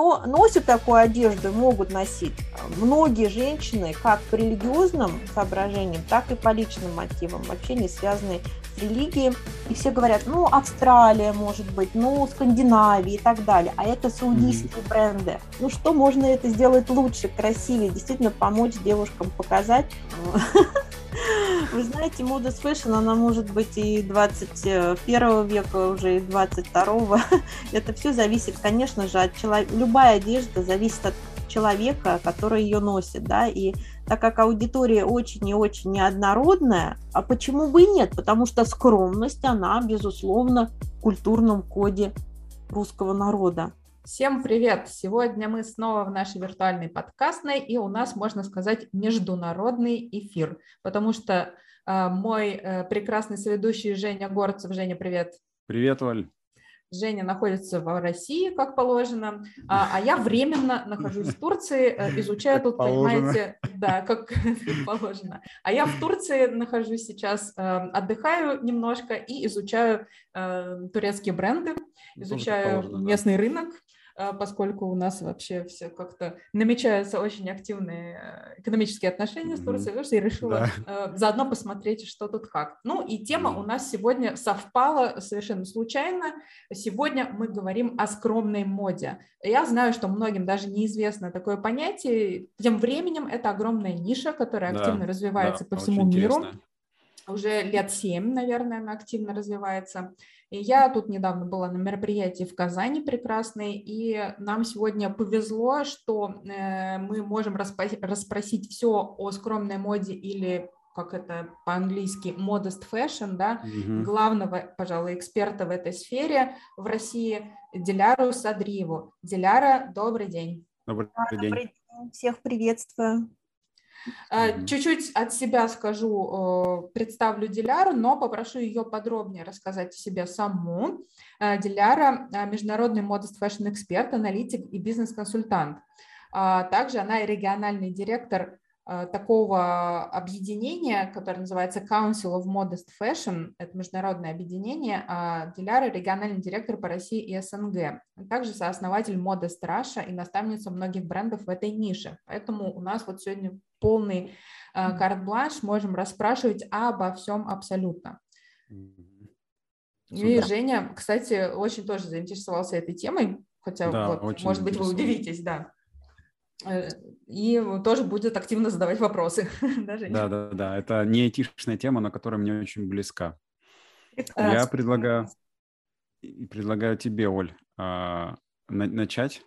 но носят такую одежду, могут носить многие женщины как по религиозным соображениям, так и по личным мотивам, вообще не связанные с религией. И все говорят, ну, Австралия, может быть, ну, Скандинавия и так далее. А это саудийские бренды. Ну, что можно это сделать лучше, красивее, действительно помочь девушкам показать Вы знаете, modest fashion, она может быть и 21 века, уже и 22. Это все зависит, конечно же, от человека. Любая одежда зависит от человека, который ее носит, да, и так как аудитория очень и очень неоднородная, а почему бы и нет? Потому что скромность, она, безусловно, в культурном коде русского народа. Всем привет! Сегодня мы снова в нашей виртуальной подкастной, и у нас, можно сказать, международный эфир, потому что э, мой э, прекрасный соведущий Женя Горцев. Женя, привет! Привет, Оль! Женя находится в России, как положено, а, а я временно нахожусь в Турции, э, изучаю тут, понимаете, да, как, положено. А я в Турции нахожусь сейчас, э, отдыхаю немножко и изучаю э, турецкие бренды, изучаю местный рынок, поскольку у нас вообще все как-то намечаются очень активные э, экономические отношения с Турцией, mm-hmm. я решила да. заодно посмотреть, что тут как. Ну и тема у нас сегодня совпала совершенно случайно. Сегодня мы говорим о скромной моде. Я знаю, что многим даже неизвестно такое понятие. Тем временем это огромная ниша, которая да, активно развивается да, по всему миру. Интересно. Уже лет семь, наверное, она активно развивается. И я тут недавно была на мероприятии в Казани прекрасной, и нам сегодня повезло, что э, мы можем расспросить все о скромной моде или как это по-английски modest fashion, да, угу. главного, пожалуй, эксперта в этой сфере в России Диляру Садриеву. Диляра, добрый день. Добрый, день. добрый день. Всех приветствую. Э, чуть-чуть от себя скажу, э, представлю Диляру, но попрошу ее подробнее рассказать о себе саму. Э, Диляра – международный modest fashion-эксперт, аналитик и бизнес-консультант. А также она региональный директор Э, такого объединения, которое называется Council of Modest Fashion, это международное объединение, а Диляра – региональный директор по России и СНГ, также сооснователь Modest Russia и наставница многих брендов в этой нише. Поэтому у нас вот сегодня полный э, карт-бланш, можем расспрашивать обо всем абсолютно. Супер. И Женя, кстати, очень тоже заинтересовался этой темой, хотя да, вот, может быть, вы удивитесь, да. Э, и тоже будет активно задавать вопросы. да, да, да, Это не этичная тема, но которая мне очень близка. Я предлагаю, предлагаю тебе, Оль, а, начать.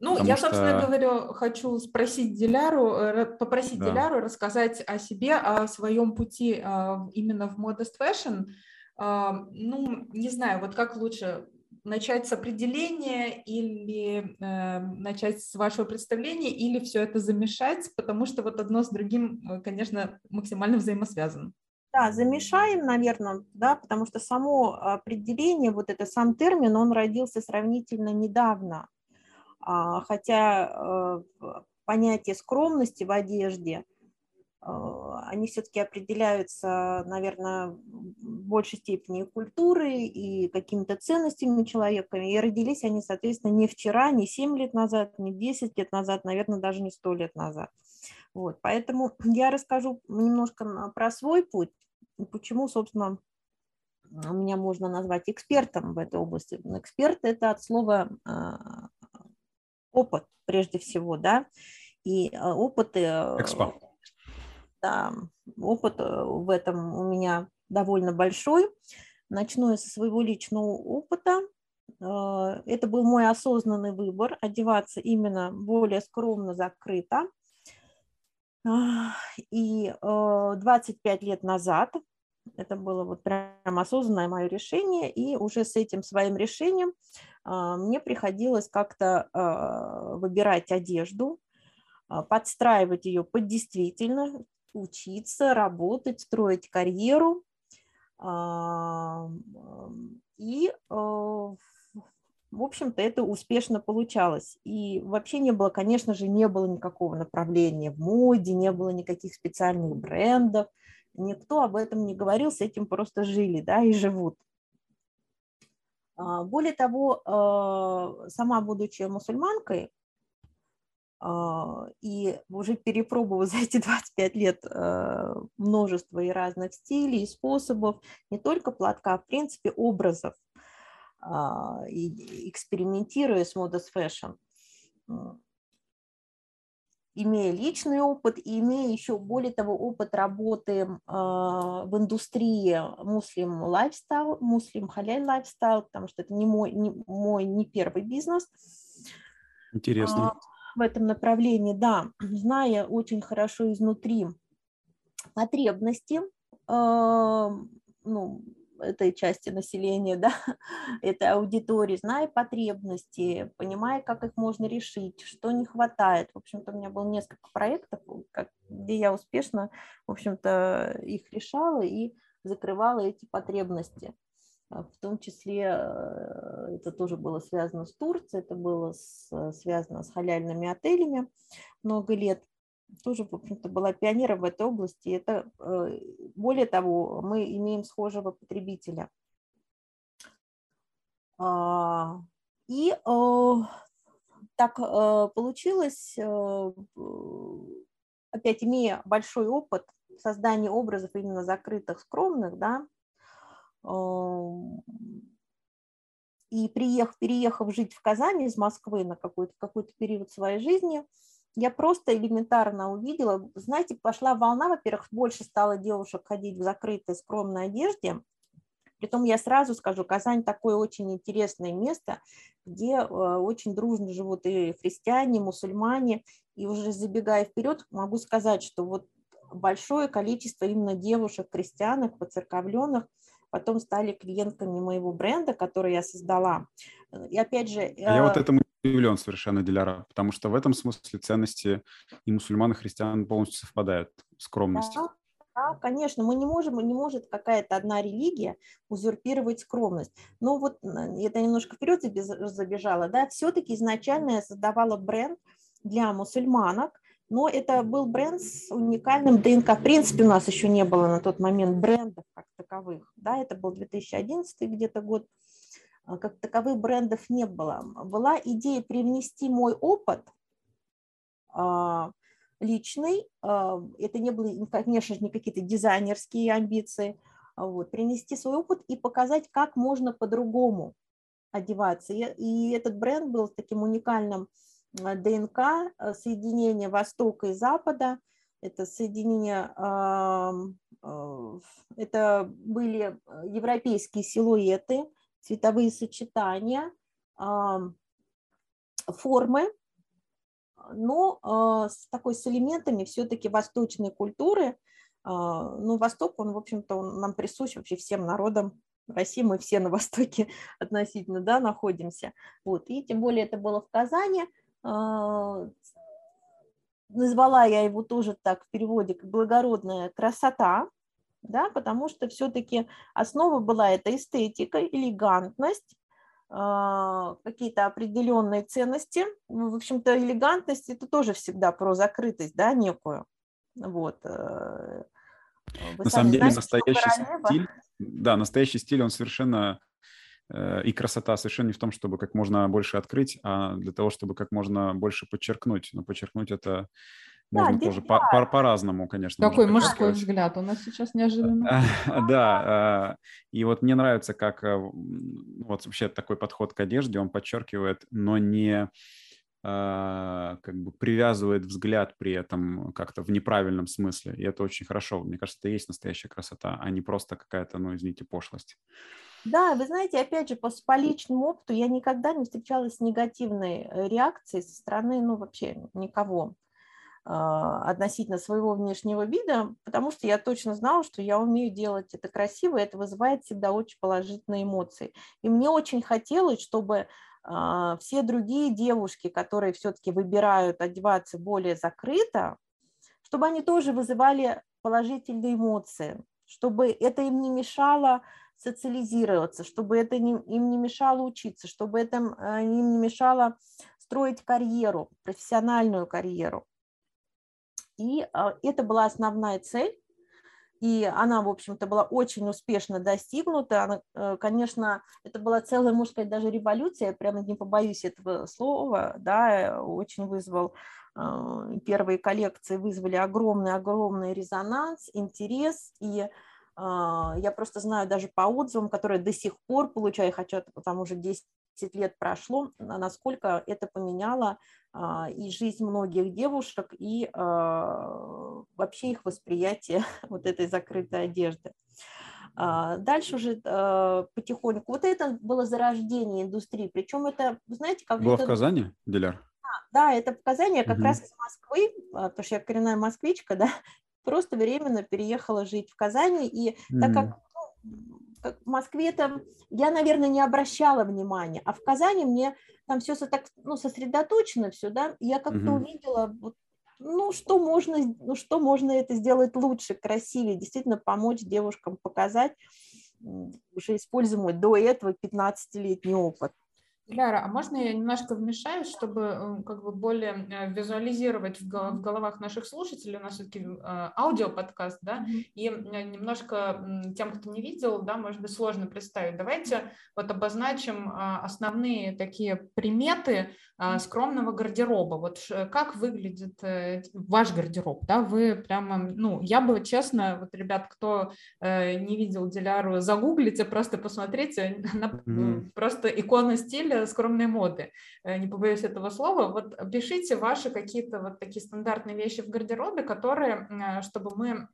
Ну, я, собственно что... говоря, хочу спросить Диляру, э, попросить да. Диляру рассказать о себе, о своем пути а, именно в Modest Fashion. А, ну, не знаю, вот как лучше начать с определения или э, начать с вашего представления, или все это замешать, потому что вот одно с другим, э, конечно, максимально взаимосвязано. Да, замешаем, наверное, да, потому что само определение, вот это сам термин, он родился сравнительно недавно, а, хотя э, понятие скромности в одежде – они все-таки определяются, наверное, в большей степени культурой и какими-то ценностями человека. И родились они, соответственно, не вчера, не 7 лет назад, не 10 лет назад, наверное, даже не 100 лет назад. Вот, поэтому я расскажу немножко про свой путь, почему, собственно, меня можно назвать экспертом в этой области. Эксперт – это от слова а, опыт, прежде всего, да, и а, опыты… Экспо да, опыт э, в этом у меня довольно большой. Начну я со своего личного опыта. Э, это был мой осознанный выбор одеваться именно более скромно, закрыто. И 25 э, лет назад это было вот прям осознанное мое решение, и уже с этим своим решением мне приходилось как-то выбирать одежду, подстраивать ее под действительно учиться, работать, строить карьеру. И, э, в общем-то, это успешно получалось. И вообще не было, конечно же, не было никакого направления в моде, не было никаких специальных брендов. Никто об этом не говорил, с этим просто жили, да, и живут. А, более того, а, сама будучи мусульманкой, а, и уже перепробовав за эти 25 лет множество и разных стилей, и способов, не только платка, а в принципе образов, и экспериментируя с modest fashion, имея личный опыт и имея еще более того опыт работы в индустрии muslim lifestyle, muslim halal lifestyle, потому что это не мой, не мой не первый бизнес. Интересно. В этом направлении, да, зная очень хорошо изнутри потребности, ну, этой части населения, да, этой аудитории, зная потребности, понимая, как их можно решить, что не хватает. В общем-то, у меня было несколько проектов, где я успешно, в общем-то, их решала и закрывала эти потребности. В том числе э, это тоже было связано с Турцией, это было с, связано с халяльными отелями много лет тоже, в общем-то, была пионером в этой области. Это, э, более того, мы имеем схожего потребителя. А, и э, так э, получилось, опять имея большой опыт создания образов именно закрытых, скромных, да, и приехав, переехав жить в Казань из Москвы на какой-то какой период своей жизни – я просто элементарно увидела, знаете, пошла волна, во-первых, больше стало девушек ходить в закрытой скромной одежде, Притом я сразу скажу, Казань такое очень интересное место, где э, очень дружно живут и христиане, и мусульмане. И уже забегая вперед, могу сказать, что вот большое количество именно девушек, крестьянок, поцерковленных, потом стали клиентками моего бренда, который я создала. И опять же... Я вот э, этому удивлен совершенно, Диляра, потому что в этом смысле ценности и мусульман, и христиан полностью совпадают. Скромность. Да, да, конечно, мы не можем, не может какая-то одна религия узурпировать скромность. Но вот это немножко вперед забежало, да, все-таки изначально я создавала бренд для мусульманок, но это был бренд с уникальным ДНК. В принципе, у нас еще не было на тот момент брендов как таковых, да, это был 2011 где-то год, а, как таковых брендов не было. Была идея привнести мой опыт а, личный, а, это не были, конечно же, не какие-то дизайнерские амбиции, вот, принести свой опыт и показать, как можно по-другому одеваться. И этот бренд был таким уникальным ДНК, соединение Востока и Запада, это соединение, это были европейские силуэты, цветовые сочетания, формы, но а, с такой с элементами все-таки восточной культуры. А, ну, Восток, он, в общем-то, он нам присущ вообще всем народам России, мы все на Востоке относительно, да, находимся. Вот, и тем более это было в Казани. Назвала я его тоже так в переводе как благородная красота, да, потому что все-таки основа была это эстетика, элегантность, а, какие-то определенные ценности. Ну, в общем-то, элегантность – это тоже всегда про закрытость, да, некую. Вот. Э, вы На самом деле, знаете, настоящий стиль, да, настоящий стиль, он совершенно э, и красота совершенно не в том, чтобы как можно больше открыть, а для того, чтобы как можно больше подчеркнуть. Но подчеркнуть это можно да, тоже по- по- по-разному, конечно. Какой мужской взгляд у нас сейчас неожиданно. Да, а, и вот мне нравится, как э, вот вообще такой подход к одежде, он подчеркивает, но не как бы привязывает взгляд при этом как-то в неправильном смысле. И это очень хорошо. Мне кажется, это и есть настоящая красота, а не просто какая-то, ну, извините, пошлость. Да, вы знаете, опять же, по, по личному опыту я никогда не встречалась с негативной э, реакцией со стороны, ну, вообще никого. А, относительно своего внешнего вида, потому что я точно знала, что я умею делать это красиво, и это вызывает всегда очень положительные эмоции. И мне очень хотелось, чтобы а, все другие девушки, которые все-таки выбирают одеваться более закрыто, чтобы они тоже вызывали положительные эмоции, чтобы это им не мешало социализироваться, чтобы это им не мешало учиться, чтобы это а, им не мешало строить карьеру, профессиональную карьеру. И а, это была основная цель. и она, в общем-то, была очень успешно достигнута. Она, э, конечно, это была целая, можно сказать, даже революция, я прямо не побоюсь этого слова, да, очень вызвал э, первые коллекции вызвали огромный-огромный резонанс, интерес, и я просто знаю даже по отзывам, которые до сих пор получаю, хотя там уже 10 лет прошло, насколько это поменяло а, и жизнь многих девушек, и а, вообще их восприятие вот этой закрытой одежды. А, дальше уже потихоньку. Вот это было зарождение индустрии. Причем это, знаете, как Было это... в Казани, Диляр? Да, это в Казани, я как угу. раз из Москвы, потому что я коренная москвичка, да, просто временно переехала жить в Казани, и mm. так как ну, в Москве там я, наверное, не обращала внимания, а в Казани мне там все так ну, сосредоточено все, да, я как-то угу. увидела, вот, ну, что можно, ну, что можно это сделать лучше, красивее, действительно помочь девушкам показать уже используемый до этого 15-летний опыт. Ляра, а можно я немножко вмешаюсь, чтобы э, как бы более э, визуализировать в головах наших слушателей, у нас все-таки э, аудиоподкаст, да, и немножко тем, кто не видел, да, может быть, сложно представить. Давайте вот обозначим основные такие приметы скромного гардероба. Вот как выглядит ваш гардероб, да, вы прямо, ну, я бы, честно, вот, ребят, кто не видел Диляру, загуглите, просто посмотрите, она mm-hmm. просто икона стиля скромной моды, э, не побоюсь этого слова. Вот пишите ваши какие-то вот такие стандартные вещи в гардеробе, которые, э, чтобы мы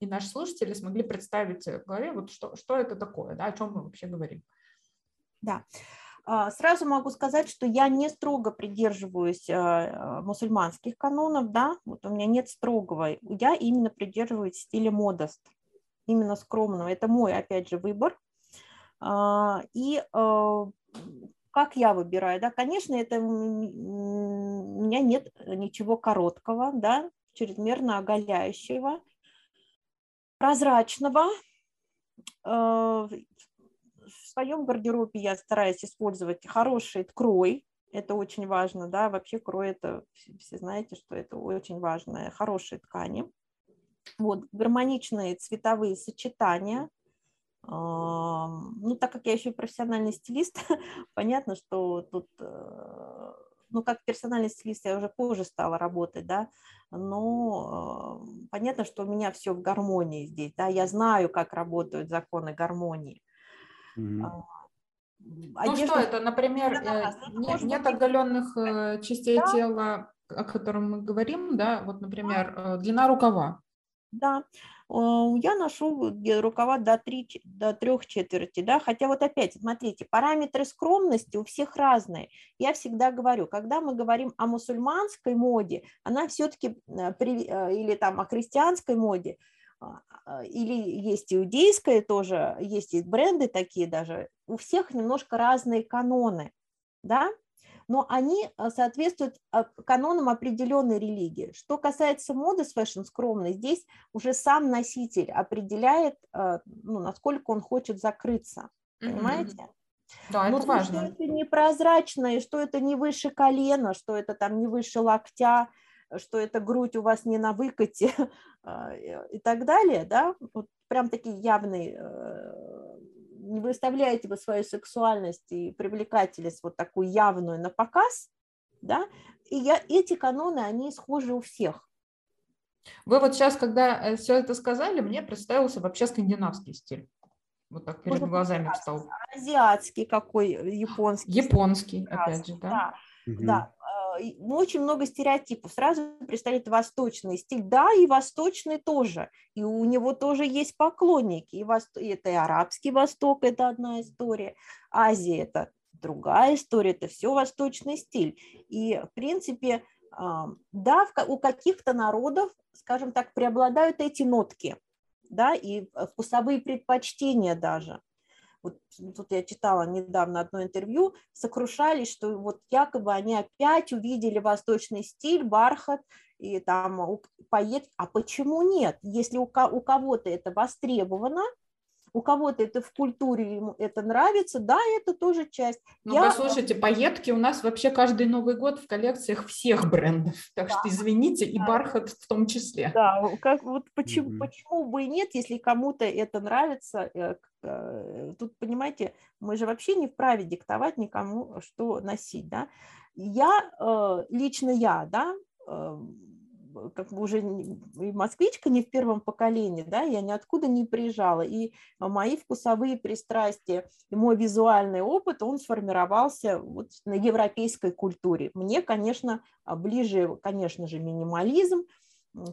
и наши слушатели смогли представить в голове, вот что, что это такое, да, о чем мы вообще говорим. Да. А, сразу могу сказать, что я не строго придерживаюсь э, мусульманских канонов, да, вот у меня нет строгого, я именно придерживаюсь стиля модост, именно скромного, это мой, опять же, выбор, а, и как я выбираю, да, конечно, это у меня нет ничего короткого, да, чрезмерно оголяющего, прозрачного. Э, в своем гардеробе я стараюсь использовать хороший крой, это очень важно, да, вообще крой это, все знаете, что это очень важно, хорошие ткани. Вот, гармоничные цветовые сочетания – ну, так как я еще профессиональный стилист, понятно, что тут, э, ну, как персональный стилист я уже позже стала работать, да, но понятно, что у меня все в гармонии здесь, да, я знаю, как работают законы гармонии. Mm-hmm. Ну что это, например, да, э, нет, нет оголенных э, частей да. тела, о котором мы говорим, да, вот, например, длина рукава. Да, я ношу рукава до, 3, до 3 четверти, да, хотя вот опять, смотрите, параметры скромности у всех разные. Я всегда говорю, когда мы говорим о мусульманской моде, она все-таки, э, э, или там о христианской моде, а, а, или есть иудейская тоже, есть и бренды такие даже, у всех немножко разные каноны, да, но они э, соответствуют э, канонам определенной религии. Что касается modest fashion скромной, здесь уже сам носитель определяет, э, ну, насколько он хочет закрыться, понимаете? Да, это Но важно. Что это непрозрачно, и что это не выше колена, что это там не выше локтя, что это грудь у вас не на выкате и так далее, да, вот прям такие явные не выставляете вы свою сексуальность и привлекательность вот такую явную на показ, да, и я, эти каноны, они схожи у всех. Вы вот сейчас, когда э, все это сказали, мне представился вообще скандинавский стиль. Вот так перед Может, глазами встал. Азиатский какой, японский. Японский, опять же, да. Да, угу. да ну, очень много стереотипов. Сразу представляет восточный стиль. Да, и восточный тоже. И у него тоже есть поклонники. И вос... это и арабский восток, это одна история. Азия – это другая история, это все восточный стиль. И, в принципе, да, у каких-то народов, скажем так, преобладают эти нотки, да, и вкусовые предпочтения даже вот тут я читала недавно одно интервью, сокрушались, что вот якобы они опять увидели восточный стиль, бархат, и там поет, а почему нет? Если у, у кого-то это востребовано, у кого-то это в культуре, ему это нравится, да, это тоже часть. Ну, Я... послушайте, пайетки у нас вообще каждый Новый год в коллекциях всех брендов, так да. что извините, и да. бархат в том числе. Да, как, вот почему, mm-hmm. почему бы и нет, если кому-то это нравится, э, тут, понимаете, мы же вообще не вправе диктовать никому, что носить, да. Я, э, лично я, да, как бы уже и москвичка не в первом поколении, да, я ниоткуда не приезжала, и мои вкусовые пристрастия и мой визуальный опыт, он сформировался вот на европейской культуре. Мне, конечно, ближе, конечно же, минимализм,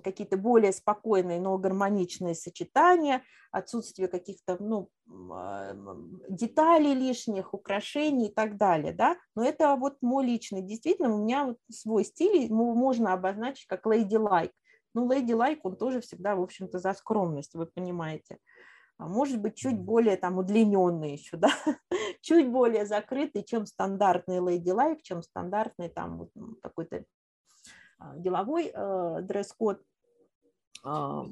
какие-то более спокойные, но гармоничные сочетания, отсутствие каких-то ну, а, деталей лишних, украшений и так далее. Да? Но это вот мой личный. Действительно, у меня вот свой стиль можно обозначить как lady-like. Ну, lady-like, он тоже всегда, в общем-то, за скромность, вы понимаете. А может быть, чуть более там удлиненный еще, да, чуть более закрытый, чем стандартный lady-like, чем стандартный там вот какой-то деловой э, дресс-код, а,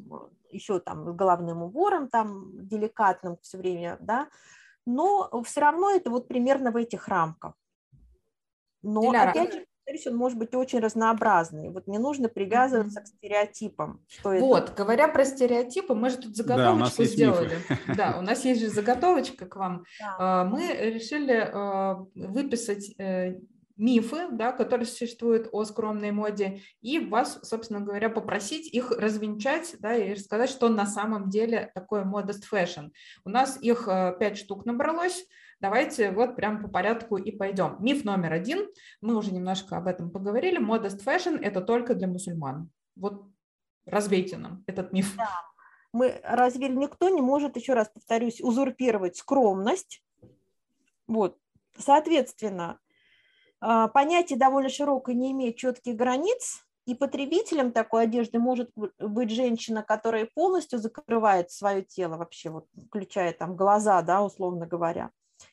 еще там с головным убором, там деликатным все время, да, но все равно это вот примерно в этих рамках. Но Диляра. опять же, он может быть очень разнообразный. Вот не нужно привязываться mm-hmm. к стереотипам. Что вот, это... говоря про стереотипы, мы же тут заготовочку да, сделали. Да, у нас есть же заготовочка к вам. Да. А, мы решили выписать э, мифы, да, которые существуют о скромной моде, и вас, собственно говоря, попросить их развенчать да, и рассказать, что на самом деле такое modest fashion. У нас их э, пять штук набралось. Давайте вот прям по порядку и пойдем. Миф номер один, мы уже немножко об этом поговорили, modest fashion – это только для мусульман. Вот развейте нам этот миф. Да. Мы развели, никто не может, еще раз повторюсь, узурпировать скромность. Вот. Соответственно, понятие довольно широкое, не имеет четких границ, и потребителем такой одежды может быть женщина, которая полностью закрывает свое тело вообще, вот, включая там глаза, да, условно говоря.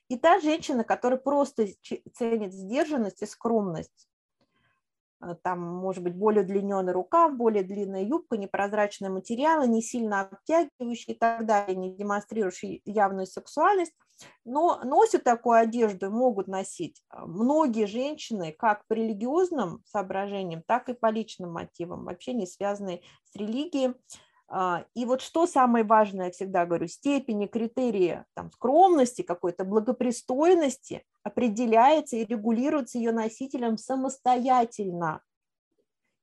И та женщина, которая просто ценит сдержанность и скромность. Э, там может быть более удлиненный рукав, более длинная юбка, непрозрачные материалы, не сильно обтягивающие и так далее, не демонстрирующие явную сексуальность. Но носят такую одежду, могут носить э, многие женщины как по религиозным соображениям, так и по личным мотивам, вообще не связанные с религией. А, и вот что самое важное, я всегда говорю, степени, критерии там, скромности, какой-то благопристойности определяется и регулируется ее носителем самостоятельно.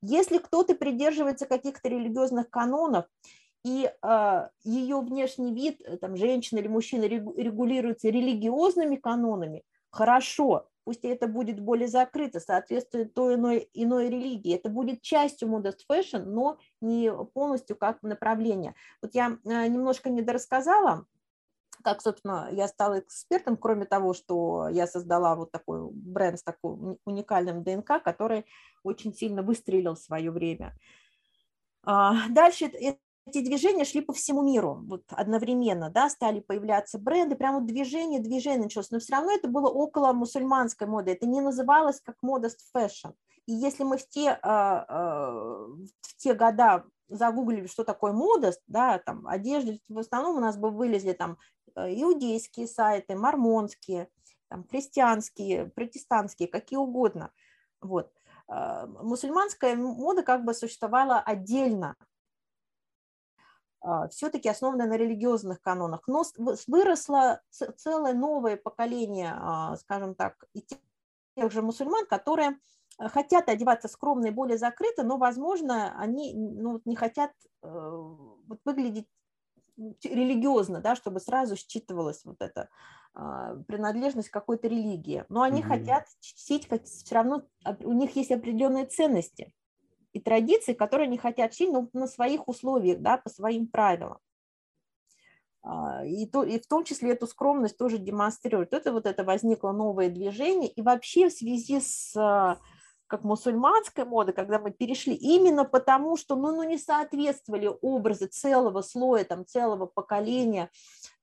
Если кто-то придерживается каких-то религиозных канонов, и э, а, ее внешний вид, э, там, женщина или мужчина регулируется религиозными канонами, хорошо, пусть это будет более закрыто, соответствует той иной, иной религии. Это будет частью modest fashion, но не полностью как направление. Вот я э, немножко недорассказала, как, собственно, я стала экспертом, кроме того, что я создала вот такой бренд с такой уникальным ДНК, который очень сильно выстрелил в свое время. А, дальше эти движения шли по всему миру вот одновременно, да, стали появляться бренды, прямо движение, движение началось, но все равно это было около мусульманской моды, это не называлось как modest fashion. И если мы в те, а, а, в те года загуглили, что такое модост, да, там одежда, в основном у нас бы вылезли там э, иудейские сайты, мормонские, там, христианские, протестантские, какие угодно. Вот. А, мусульманская мода как бы существовала отдельно, все-таки основанная на религиозных канонах. Но выросло целое новое поколение, а, скажем так, тех же мусульман, которые э, хотят одеваться скромно и более закрыто, но, возможно, они ну, не хотят э, вот, выглядеть религиозно, да, чтобы сразу считывалась вот эта а, принадлежность к какой-то религии. Но они mm-hmm. хотят чтить, все равно у них есть определенные ценности и традиции, которые они хотят жить но на своих условиях, да, по своим правилам. А, и, то, и в том числе эту скромность тоже демонстрируют. Это вот это возникло новое движение. И вообще в связи с а, как мусульманской моды, когда мы перешли, именно потому, что ну, ну, не соответствовали образы целого слоя, там, целого поколения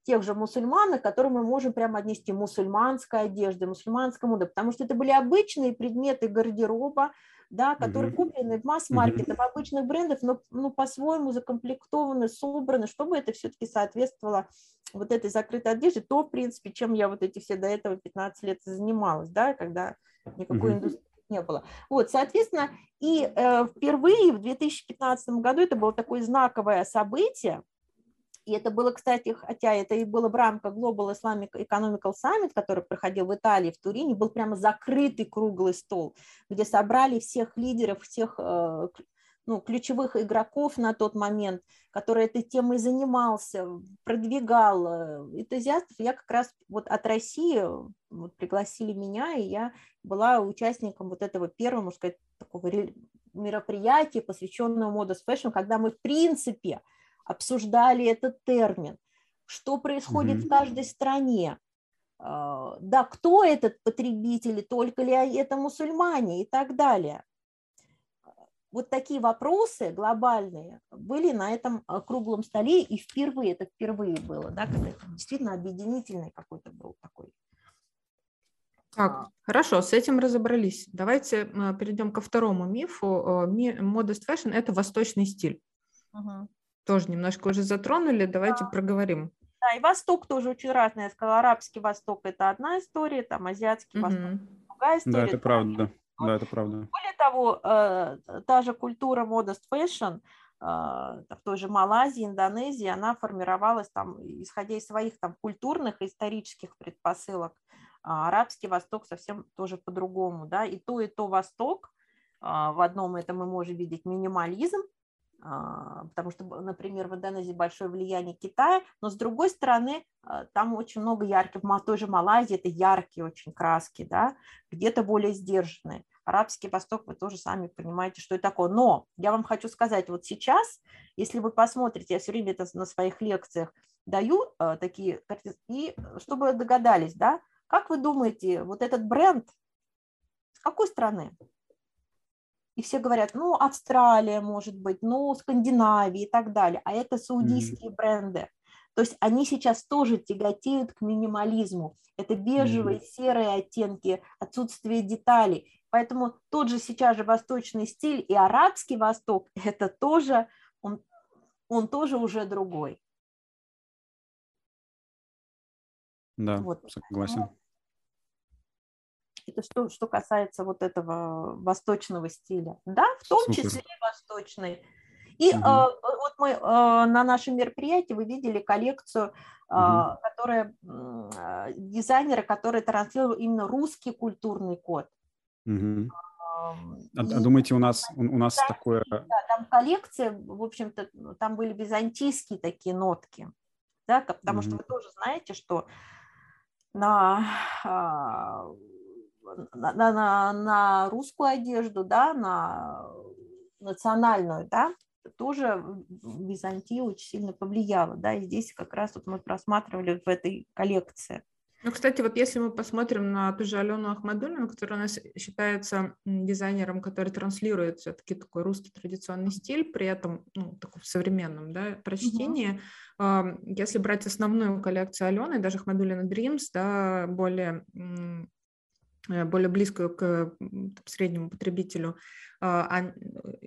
тех же мусульман, которые мы можем прямо отнести мусульманской одежды, мусульманской моды, потому что это были обычные предметы гардероба, да, которые mm-hmm. куплены в масс-маркетах, mm-hmm. обычных брендов, но ну, по-своему закомплектованы, собраны, чтобы это все-таки соответствовало вот этой закрытой одежде, то, в принципе, чем я вот эти все до этого 15 лет занималась, да, когда никакой mm-hmm. индустрии не было. Вот, соответственно, и э, впервые в 2015 году это было такое знаковое событие, и это было, кстати, хотя это и было в рамках Global Islamic Economical Summit, который проходил в Италии, в Турине, был прямо закрытый круглый стол, где собрали всех лидеров, всех э, ну, ключевых игроков на тот момент, который этой темой занимался, продвигал э, энтузиастов. Я как раз вот от России вот пригласили меня, и я была участником вот этого первого, можно сказать, такого мероприятия, посвященного Modus Fashion, когда мы в принципе – обсуждали этот термин, что происходит mm-hmm. в каждой стране, а, да, кто этот потребитель, только ли это мусульмане и так далее. Вот такие вопросы глобальные были на этом а, круглом столе, и впервые, это впервые было, да, когда это действительно объединительный какой-то был такой. Так, хорошо, с этим разобрались. Давайте а, перейдем ко второму мифу. Modest fashion – это восточный стиль. Угу тоже немножко уже затронули, давайте да. проговорим. Да, и Восток тоже очень разный. Я сказала, арабский Восток – это одна история, там азиатский угу. Восток – другая история. Да, это правда. Да, это правда. Более того, э, та же культура modest fashion э, в той же Малайзии, Индонезии, она формировалась там, исходя из своих там культурных и исторических предпосылок. А арабский Восток совсем тоже по-другому, да, и то, и то Восток, а, в одном это мы можем видеть минимализм, потому что, например, в Индонезии большое влияние Китая, но с другой стороны, а, там очень много ярких, в той же Малайзии это яркие очень краски, да, где-то более сдержанные. Арабский Восток, вы тоже сами понимаете, что это такое. Но я вам хочу сказать, вот сейчас, если вы посмотрите, я все время это на своих лекциях даю а, такие, и чтобы вы догадались, да, как вы думаете, вот этот бренд с какой страны? И все говорят, ну, Австралия, может быть, ну, Скандинавия и так далее, а это саудийские mm-hmm. бренды. То есть они сейчас тоже тяготеют к минимализму. Это бежевые, mm-hmm. серые оттенки, отсутствие деталей. Поэтому тот же сейчас же восточный стиль и арабский восток, это тоже, он, он тоже уже другой. Да, вот. согласен. Это что, что касается вот этого восточного стиля. Да, в том Супер. числе восточный. И угу. э, вот мы э, на нашем мероприятии вы видели коллекцию, э, угу. которая э, дизайнера, который транслировал именно русский культурный код. Угу. А, и, думаете, у нас у, нас да, такое? Да, там коллекция, в общем-то, там были византийские такие нотки, да, потому угу. что вы тоже знаете, что на на, на, на русскую одежду, да, на национальную, да, тоже Византия очень сильно повлияла, да, и здесь как раз вот мы просматривали в этой коллекции. Ну, кстати, вот если мы посмотрим на ту же Алену Ахмадулину, которая у нас считается дизайнером, который транслирует все-таки такой русский традиционный стиль, при этом ну, таком современном да, прочтении, угу. если брать основную коллекцию Алены, даже Ахмадулина Dreams, да, более более близкую к среднему потребителю, а,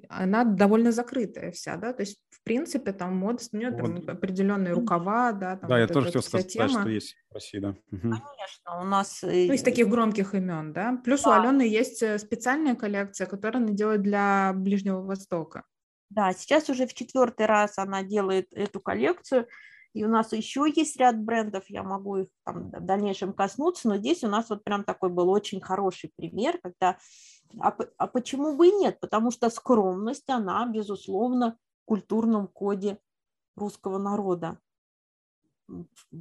она довольно закрытая вся, да, то есть в принципе там мода, у нее там вот. определенные рукава, да. Там да, вот я тоже хотел сказать, тема. что есть в России, да. Конечно, у нас... Ну, из таких громких имен, да. Плюс да. у Алены есть э, специальная коллекция, которую она делает для Ближнего Востока. Да, сейчас уже в четвертый раз она делает эту коллекцию, и у нас еще есть ряд брендов, я могу их там в дальнейшем коснуться, но здесь у нас вот прям такой был очень хороший пример, когда, а, а почему бы и нет? Потому что скромность, она, безусловно, в культурном коде русского народа.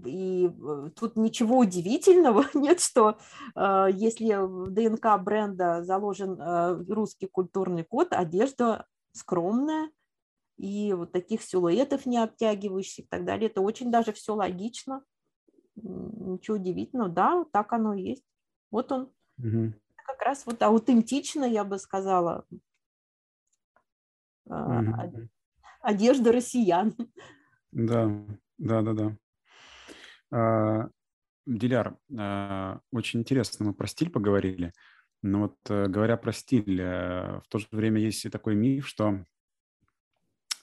И э, тут ничего удивительного нет, что э, если в ДНК бренда заложен э, русский культурный код, одежда скромная, и вот таких силуэтов не обтягивающих и так далее. Это очень даже все логично, ничего удивительного. Да, так оно и есть. Вот он. Угу. Как раз вот аутентично, я бы сказала, угу. одежда россиян. Да, да, да, да. А, Диляр, а, очень интересно, мы про стиль поговорили, но вот э, говоря про стиль, э, в то же время есть и такой миф, что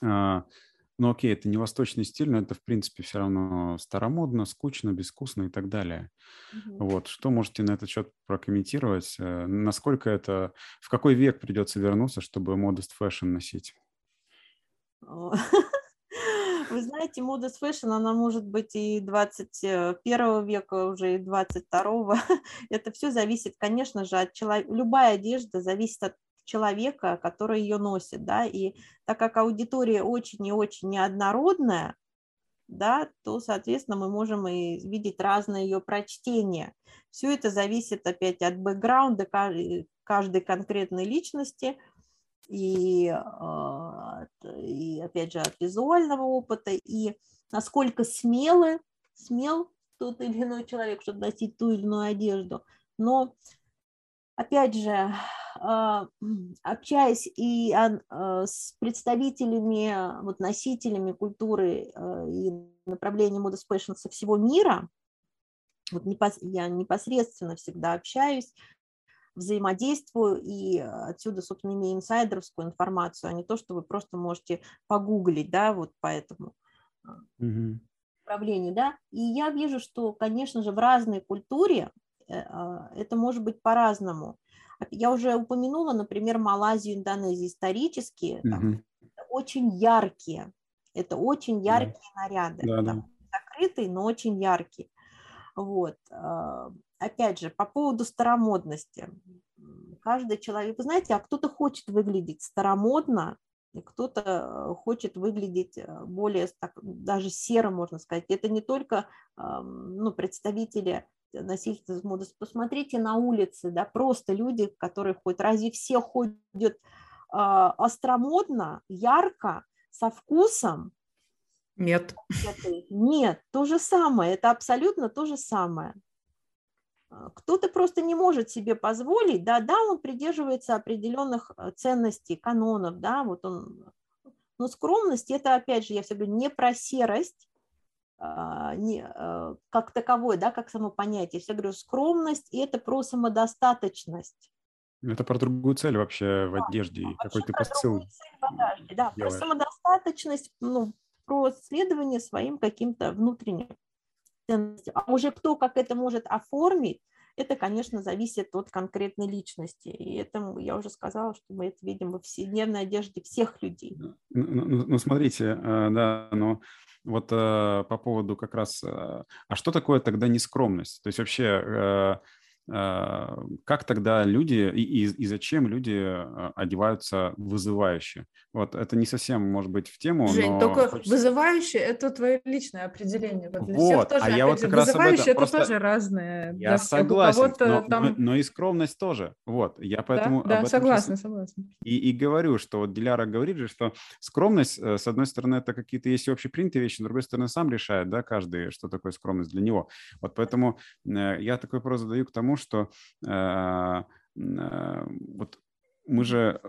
ну окей, это не восточный стиль, но это в принципе все равно старомодно, скучно, безвкусно и так далее. Угу. Вот, что можете на этот счет прокомментировать? Э, насколько это, в какой век придется вернуться, чтобы modest fashion носить? Вы знаете, modest fashion, она может быть и 21 века, уже и 22. Это все зависит, конечно же, от человека. Любая одежда зависит от человека, который ее носит, да, и так как аудитория очень и очень неоднородная, да, то, соответственно, мы можем и видеть разные ее прочтения. Все это зависит опять от бэкграунда каждой конкретной личности и, а, и опять же, от визуального опыта, и насколько смелы, смел тот или иной человек, чтобы носить ту или иную одежду. Но, опять же, а, общаясь и а, с представителями, вот носителями культуры а, и направления моды спэшн со всего мира, вот я непосредственно всегда общаюсь, взаимодействую, и отсюда, собственно, имею инсайдерскую информацию, а не то, что вы просто можете погуглить, да, вот по этому угу. направлению, да. И я вижу, что, конечно же, в разной культуре это может быть по-разному. Я уже упомянула, например, Малайзию, Индонезию исторические, там, очень яркие, это очень яркие да. наряды, да, там, да. закрытые, но очень яркие. Вот. А, опять же, по поводу старомодности. Каждый человек, вы знаете, а кто-то хочет выглядеть старомодно, и кто-то э, хочет выглядеть э, более так, даже серо, можно сказать. Это не только ну, представители носительниц моды. Посмотрите на улице, да, просто люди, которые ходят. Разве все ходят э, остромодно, ярко, со вкусом? Нет. Нет, то же самое, это абсолютно то же самое. А, кто-то просто не может себе позволить, да, да, он придерживается определенных э, ценностей, канонов, да, вот он, но скромность это, опять же, я все говорю, не про серость, не, э, как таковой, да, как само понятие. Я говорю, скромность – и это про самодостаточность. Это про другую цель вообще в одежде, да, какой ты посыл. Цель да, про самодостаточность, ну, про следование своим каким-то внутренним ценностям. А уже кто как это может оформить, это, конечно, зависит от конкретной личности. И это я уже сказала, что мы это видим во повседневной одежде всех людей. Ну, ну, ну, ну смотрите, э, да, но вот э, по поводу как раз, э, а что такое тогда нескромность? То есть вообще, как тогда люди и, и, и зачем люди э, одеваются вызывающе? Вот это не совсем может быть в тему, Жень, но только хочется... вызывающее – это твое личное определение. Вот, для вот, тоже, а я вот как раз вызывающее – это Просто... тоже разное. Я согласен, но, там... но и скромность тоже. Вот, я поэтому Да, да согласна, сейчас... согласна. И, и говорю, что вот Диляра говорит же, что скромность, э, с одной стороны, это какие-то есть общепринятые вещи, с другой стороны, сам решает, да, каждый, что такое скромность для него. Вот поэтому э, я такой вопрос задаю к тому, что э, э, вот мы же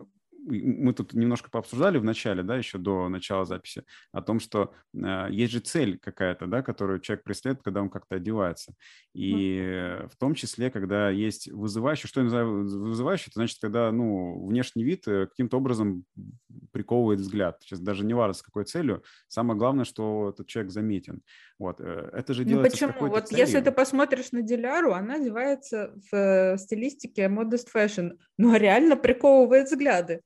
мы тут немножко пообсуждали в начале, да, еще до начала записи, о том, что э, есть же цель какая-то, да, которую человек преследует, когда он как-то одевается. И mm-hmm. в том числе, когда есть вызывающий, что я называю вызывающий, это значит, когда, ну, внешний вид э, каким-то образом приковывает взгляд. Сейчас даже не важно, с какой целью, самое главное, что этот человек заметен. Вот, э, это же ну, делается ну, почему? Вот целью. если ты посмотришь на Диляру, она одевается в э, стилистике modest fashion, но реально приковывает взгляды.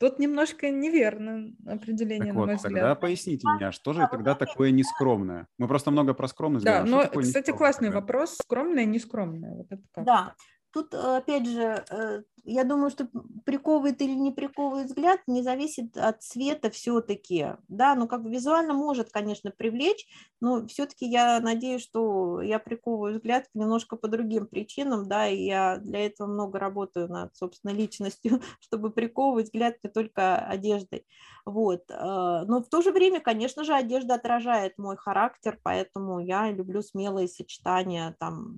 Тут немножко неверно определение, так на вот, мой взгляд. тогда поясните мне, а что же тогда такое нескромное? Мы просто много про скромность Да, говорим. но, кстати, классный тогда? вопрос. Скромное, нескромное. Вот это как? Да, Тут, э, опять же, э, я думаю, что приковывает или не приковывает взгляд, не зависит от цвета все-таки, да, ну как визуально может, конечно, привлечь, но все-таки я надеюсь, что я приковываю взгляд немножко по другим причинам, да, и я для этого много работаю над, собственно, личностью, чтобы приковывать взгляд не только одеждой, вот, э, но в то же время, конечно же, одежда отражает мой характер, поэтому я люблю смелые сочетания, там,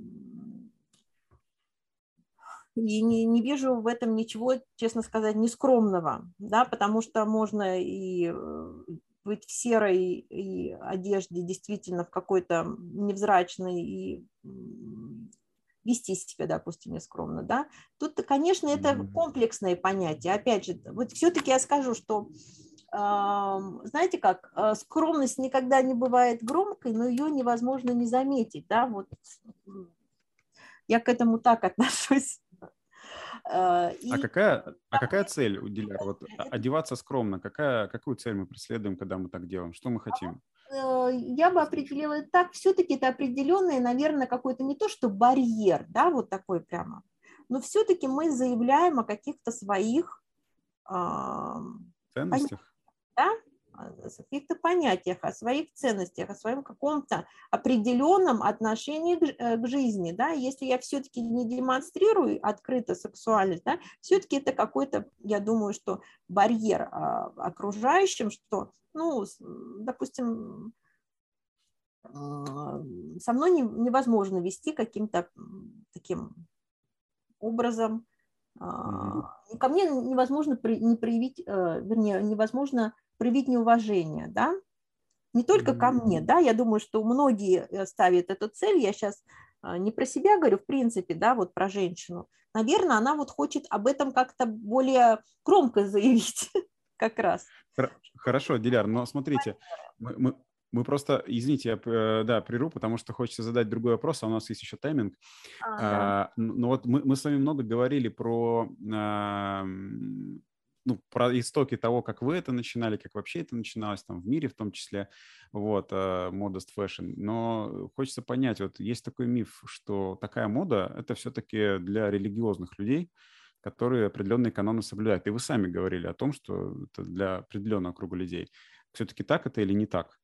и не, не вижу в этом ничего, честно сказать, нескромного, да, потому что можно и э, быть в серой одежде, действительно в какой-то невзрачной и вести себя, допустим, нескромно, да. Тут, конечно, это комплексное понятие. Опять же, вот все-таки я скажу, что знаете как, э, скромность никогда не бывает громкой, но ее невозможно не заметить, да, вот я к этому так отношусь. Э, и... А, какая, а какая цель у Диляр? Вот одеваться скромно, какая, какую цель мы преследуем, когда мы так делаем? Что мы хотим? Э, я бы определила так, все-таки это определенный, наверное, какой-то не то, что барьер, да, вот такой прямо, но все-таки мы заявляем о каких-то своих ценностях да, о каких-то понятиях, о своих ценностях, о своем каком-то определенном отношении к, э, жизни. Да? Если я все-таки не демонстрирую открыто сексуальность, да, все-таки это какой-то, я думаю, что барьер а, окружающим, что, ну, допустим, со мной невозможно вести каким-то таким образом. Ко мне невозможно не проявить, э, вернее, невозможно проявить неуважение, да, не только ко мне, да, я думаю, что многие э, ставят эту цель, я сейчас а, не про себя говорю, в принципе, да, вот про женщину, наверное, она вот хочет об этом как-то более громко заявить, как раз. Хорошо, Диляр, но смотрите, мы, мы, мы просто, извините, я э, да, прерву, потому что хочется задать другой вопрос, а у нас есть еще тайминг. А, а, да. Но вот мы, мы с вами много говорили про а, ну, про истоки того, как вы это начинали, как вообще это начиналось там в мире в том числе, вот, modest fashion. Но хочется понять, вот есть такой миф, что такая мода – это все-таки для религиозных людей, которые определенные каноны соблюдают. И вы сами говорили о том, что это для определенного круга людей. Все-таки так это или не так?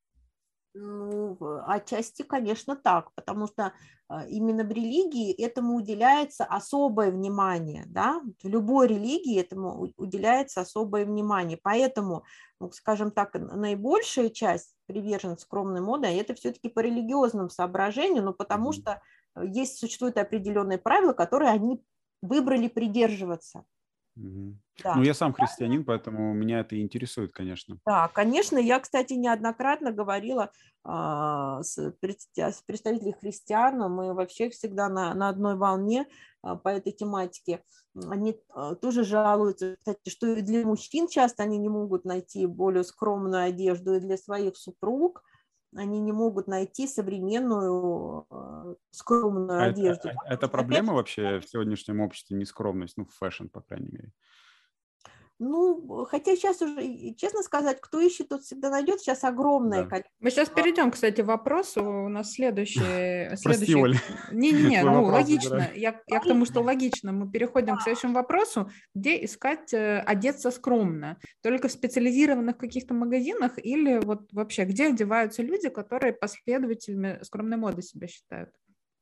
Ну, отчасти, конечно, так, потому что а, именно в религии этому уделяется особое внимание, да, в любой религии этому уделяется особое внимание, поэтому, ну, скажем так, наибольшая часть приверженцев скромной моды, это все-таки по религиозным соображениям, но потому что э, есть, существуют определенные правила, которые они выбрали придерживаться. Угу. Да. Ну, я сам христианин, поэтому меня это интересует, конечно. Да, конечно. Я, кстати, неоднократно говорила а, с, с представителями христиан. Мы вообще всегда на, на одной волне а, по этой тематике. Они а, тоже жалуются, кстати, что и для мужчин часто они не могут найти более скромную одежду, и для своих супруг они не могут найти современную э, скромную а одежду. Это, это проблема вообще в сегодняшнем обществе, нескромность, ну, в fashion, по крайней мере? Ну, хотя сейчас уже, честно сказать, кто ищет, тот всегда найдет. Сейчас огромное да. количество. Мы сейчас перейдем, кстати, к вопросу. У нас следующий... следующий... Не-не-не, ну, логично. Я, я к тому, что логично. Мы переходим к следующему вопросу. Где искать э, одеться скромно? Только в специализированных каких-то магазинах или вот вообще, где одеваются люди, которые последователями скромной моды себя считают?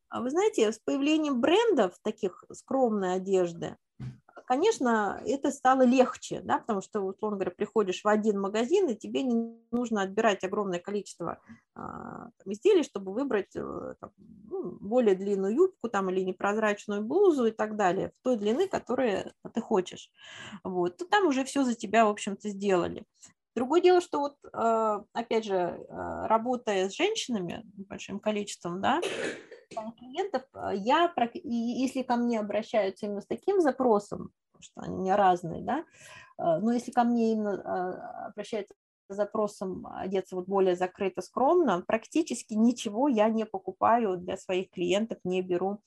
А вы знаете, с появлением брендов таких скромной одежды, конечно, это стало легче, да, потому что, условно говоря, приходишь в один магазин, и тебе не нужно отбирать огромное количество а, изделий, чтобы выбрать э, там, ну, более длинную юбку там, или непрозрачную блузу и так далее, в той длины, которую ты хочешь. Вот. То там уже все за тебя, в общем-то, сделали. Другое дело, что вот, а, опять же, а, работая с женщинами большим количеством, да, клиентов, я, если ко мне обращаются именно с таким запросом, что они не разные, да, но если ко мне именно обращаются с запросом одеться вот более закрыто, скромно, практически ничего я не покупаю для своих клиентов, не беру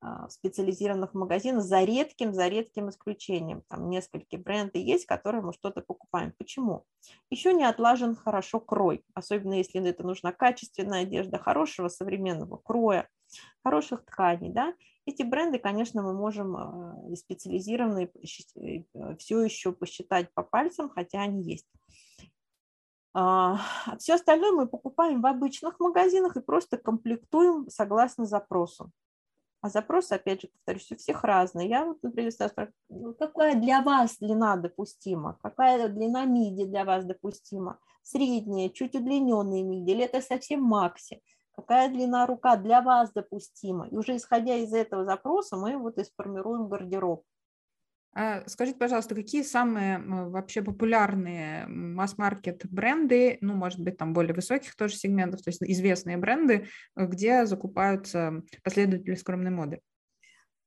а, в специализированных магазинах, за редким, за редким исключением. Там несколько бренды есть, которые мы что-то покупаем. Почему? Еще не отлажен хорошо крой, особенно если это нужна качественная одежда, хорошего современного кроя, хороших тканей. Да? Эти бренды, конечно, мы можем а, специализированные э, все еще посчитать по пальцам, хотя они есть. А все остальное мы покупаем в обычных магазинах и просто комплектуем согласно запросу. А запрос, опять же, повторюсь, у всех разный. Я вот, например, спрашиваю, ну, какая для вас длина допустима? Какая длина миди для вас допустима? Средняя, чуть удлиненная миди, или это совсем макси? Какая длина рука для вас допустима? И уже исходя из этого запроса мы вот и сформируем гардероб. А скажите, пожалуйста, какие самые вообще популярные масс-маркет бренды, ну, может быть, там более высоких тоже сегментов, то есть известные бренды, где закупаются последователи скромной моды?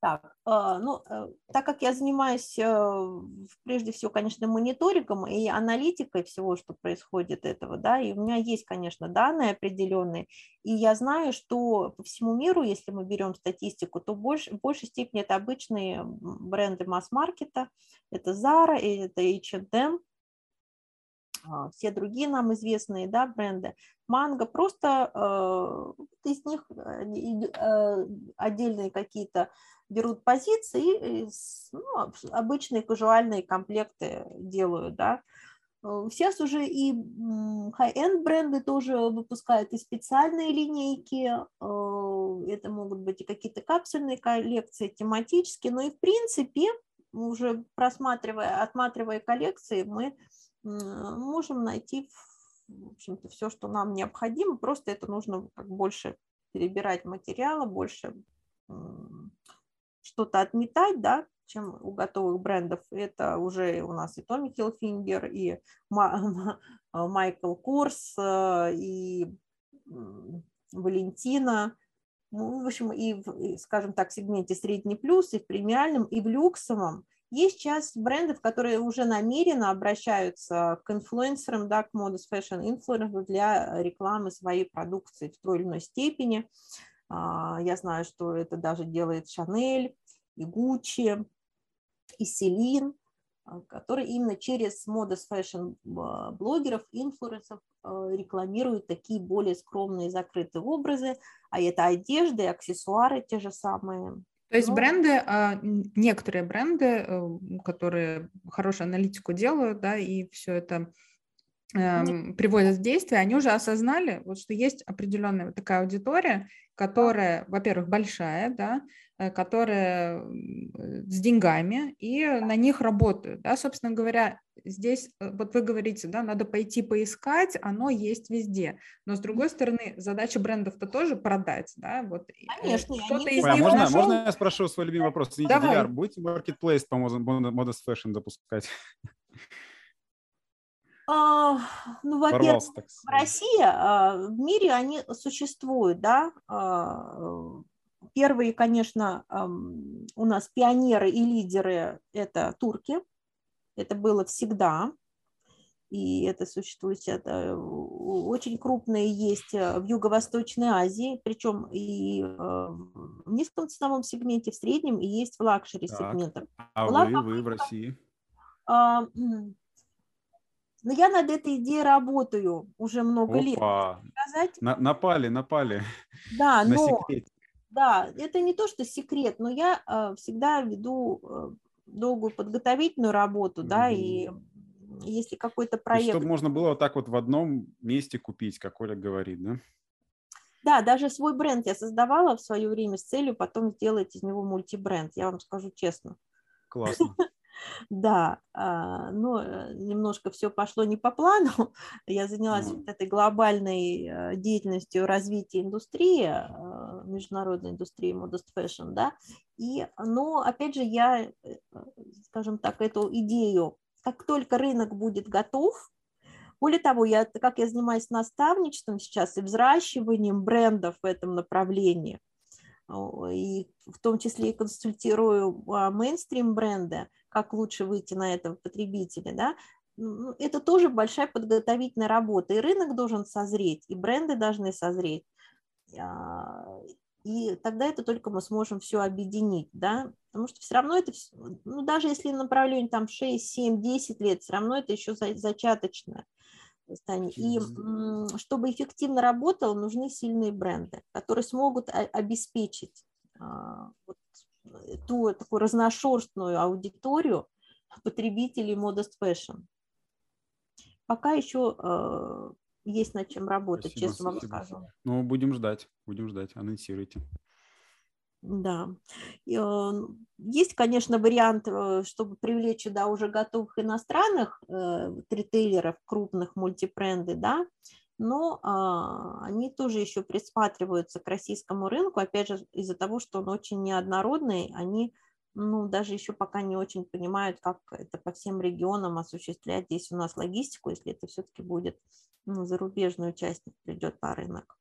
Так, а, ну, э, так как я занимаюсь э, прежде всего, конечно, мониторингом и аналитикой всего, что происходит этого, да, и у меня есть, конечно, данные определенные, и я знаю, что по всему миру, если мы берем статистику, то больше, в большей степени это обычные бренды масс-маркета, это Zara, это H&M, а, все другие нам известные да, бренды, манго, просто э, из них э, отдельные какие-то берут позиции и ну, обычные кажуальные комплекты делают, да. Э, сейчас уже и high-end бренды тоже выпускают и специальные линейки, это могут быть и какие-то капсульные коллекции, тематические, но и в принципе, уже просматривая, отматривая коллекции, мы можем найти в общем-то, все, что нам необходимо, просто это нужно как больше перебирать материала, больше что-то отметать, да, чем у готовых брендов. Это уже у нас и Томми Хилфингер, и Майкл Корс, э, и Валентина, ну, в общем, и, скажем так, в сегменте средний плюс, и в премиальном, и в люксовом есть часть брендов, которые уже намеренно обращаются к инфлюенсерам, да, к modest fashion инфлюенсерам для рекламы своей продукции в той или иной степени. А, я знаю, что это даже делает Шанель и Гуччи, и Селин, а, которые именно через modest fashion а, блогеров, инфлюенсеров рекламируют такие более скромные закрытые образы, а это одежда и аксессуары те же самые, то есть ну, бренды, а, некоторые бренды, э, которые хорошую аналитику делают, да, и все это эм, приводят в действие, они уже осознали, вот, что есть определенная такая аудитория, которая, во-первых, большая, да, Э, которые с деньгами и на них работают. Да? Собственно говоря, здесь, э, вот вы говорите, да, надо пойти поискать, оно есть везде. Но с другой стороны, задача брендов-то тоже продать. Да? Вот, э, Конечно. Кто-то из а, них можно, нашел... можно я спрошу свой любимый вопрос? Извините, Давай. Диляр, будете marketplace по Modest Fashion запускать? А, ну, во-первых, в России, а, в мире они существуют, да, а, Первые, конечно, у нас пионеры и лидеры – это турки. Это было всегда. И это существует, это очень крупные есть э, в Юго-Восточной Азии, причем и э, в низком ценовом сегменте, в среднем, и есть в luxury сегментах. А Была вы, вы в России? Но я над этой идеей работаю уже много Опа. лет. Сказать. На, напали, напали. Да, на но секрете. Да, это не то, что секрет, но я э, всегда веду э, долгую подготовительную работу, mm-hmm. да, и если какой-то проект... И чтобы можно было вот так вот в одном месте купить, как Оля говорит, да? Да, даже свой бренд я создавала в свое время с целью потом сделать из него мультибренд, я вам скажу честно. Классно. Да, а, но э, немножко все пошло не по плану. Я занялась вот этой глобальной э, деятельностью развития индустрии, э, международной индустрии Modest Fashion, да, и, но, опять же, я, скажем так, эту идею, как только рынок будет готов, более того, я, как я занимаюсь наставничеством сейчас и взращиванием брендов в этом направлении, и в том числе и консультирую а, мейнстрим бренды, как лучше выйти на этого потребителя, да, ну, это тоже большая подготовительная работа. И рынок должен созреть, и бренды должны созреть. А, и тогда это только мы сможем все объединить, да, потому что все равно это, ну, даже если направление там 6, 7, 10 лет, все равно это еще зачаточное состояние. И чтобы эффективно работало, нужны сильные бренды, которые смогут обеспечить а, вот ту такую разношерстную аудиторию потребителей Modest Fashion. Пока еще э, есть над чем работать, спасибо, честно спасибо. вам скажу. Ну, будем ждать, будем ждать, анонсируйте. Да. Э, есть, конечно, вариант, э, чтобы привлечь сюда уже готовых иностранных э, ритейлеров, крупных мультибренды, да, но а, они тоже еще присматриваются к российскому рынку, опять же, из-за того, что он очень неоднородный, они ну, даже еще пока не очень понимают, как это по всем регионам осуществлять здесь у нас логистику, если это все-таки будет ну, зарубежный участник придет на рынок.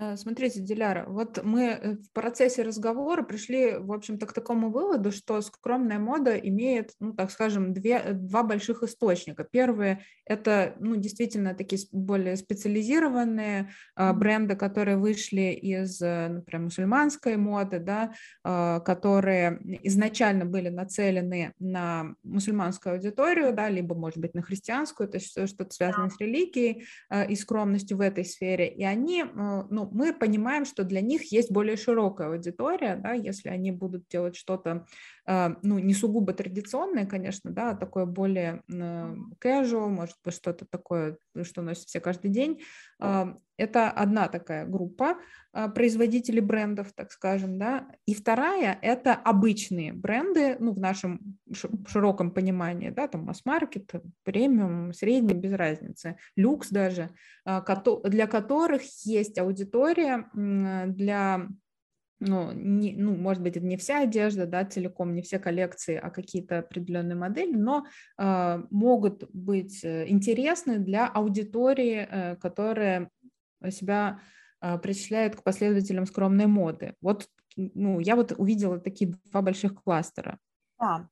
Э, смотрите, Диляра, вот мы э, в процессе разговора пришли, в общем-то, к такому выводу, что скромная мода имеет, ну, так скажем, две, э, два больших источника. Первый – это, ну, действительно, такие более специализированные бренды, которые вышли из, например, мусульманской моды, да, которые изначально были нацелены на мусульманскую аудиторию, да, либо, может быть, на христианскую, то есть что-то связанное с религией и скромностью в этой сфере. И они, ну, мы понимаем, что для них есть более широкая аудитория, да, если они будут делать что-то, а, ну, не сугубо традиционное, конечно, да, а такое более casual, может быть, что-то такое, что носят все каждый день. А, это одна такая группа производителей брендов, так скажем, да. И вторая – это обычные бренды, ну, в нашем широком понимании, да, там масс-маркет, премиум, средний, без разницы, люкс даже, для которых есть аудитория для ну, не, ну, может быть, это не вся одежда, да, целиком, не все коллекции, а какие-то определенные модели, но э, могут быть э, интересны для аудитории, э, которая себя э, причисляет к последователям скромной моды. Вот, ну, я вот увидела такие два больших кластера. Да,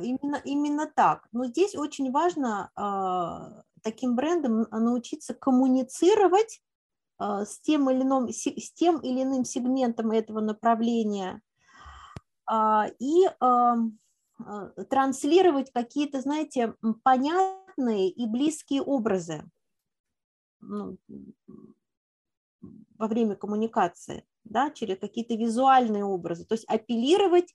именно, именно так. Но здесь очень важно э, таким брендам научиться коммуницировать а, с тем или иным, с тем или иным сегментом этого направления а, и а, транслировать какие-то, знаете, понятные и близкие образы ну, во время коммуникации, да, через какие-то визуальные образы, то есть апеллировать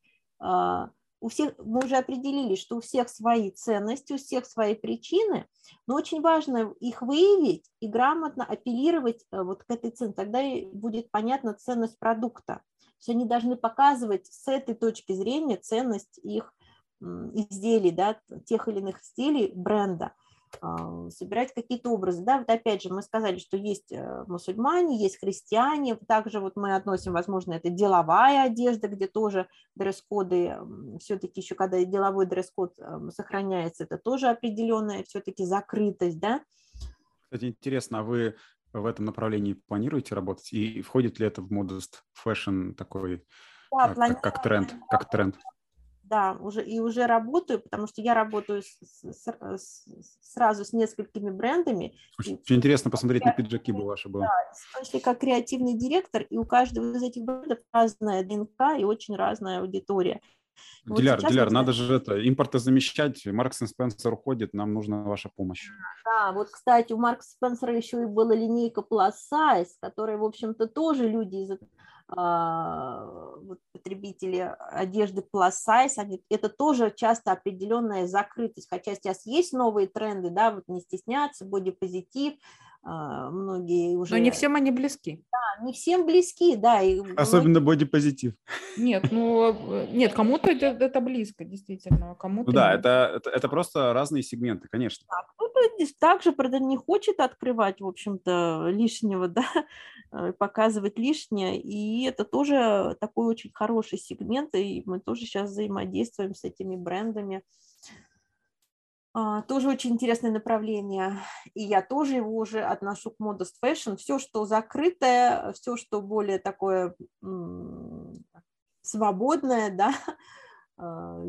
у всех, мы уже определили, что у всех свои ценности, у всех свои причины, но очень важно их выявить и грамотно апеллировать э, вот к этой цене, тогда и будет понятна ценность продукта. То есть они должны показывать с этой точки зрения ценность их изделий, да, тех или иных изделий бренда. А, собирать какие-то образы. Да, вот опять же мы сказали, что есть э, мусульмане, есть христиане, также вот мы относим, возможно, это деловая одежда, где тоже дресс-коды, все-таки еще когда деловой дресс-код эм, сохраняется, это тоже определенная все-таки закрытость, да. Кстати, интересно, а вы в этом направлении планируете работать? И входит ли это в modest fashion такой, да, как, как, как тренд? Как тренд? Да, уже, и уже работаю, потому что я работаю с, с, с, сразу с несколькими брендами. Очень, очень интересно посмотреть на пиджаки бы ваши было. Да, в как креативный директор, и у каждого из этих брендов разная ДНК и очень разная аудитория. Диляр, вот Диляр, мы... надо же это, импортозамещать, Маркс и Спенсер уходит, нам нужна ваша помощь. Да, вот, кстати, у Маркс Спенсера еще и была линейка Plus Size, которая, в общем-то, тоже люди из вот, потребители одежды plus size, они, это тоже часто определенная закрытость, хотя сейчас есть новые тренды, да, вот не стесняться, бодипозитив, а, многие уже... Но не всем они близки. Да, не всем близки, да. И Особенно многие... бодипозитив. Нет, ну, нет, кому-то это, это близко, действительно, а кому-то... Ну да, это, это, это просто разные сегменты, конечно. Да, также, правда, не хочет открывать, в общем-то, лишнего, да, э, показывать лишнее, и это тоже такой очень хороший сегмент, и мы тоже сейчас взаимодействуем с этими брендами. А, тоже очень интересное направление, и я тоже его уже отношу к Modest Fashion. Все, что закрытое, все, что более такое свободное, да, а,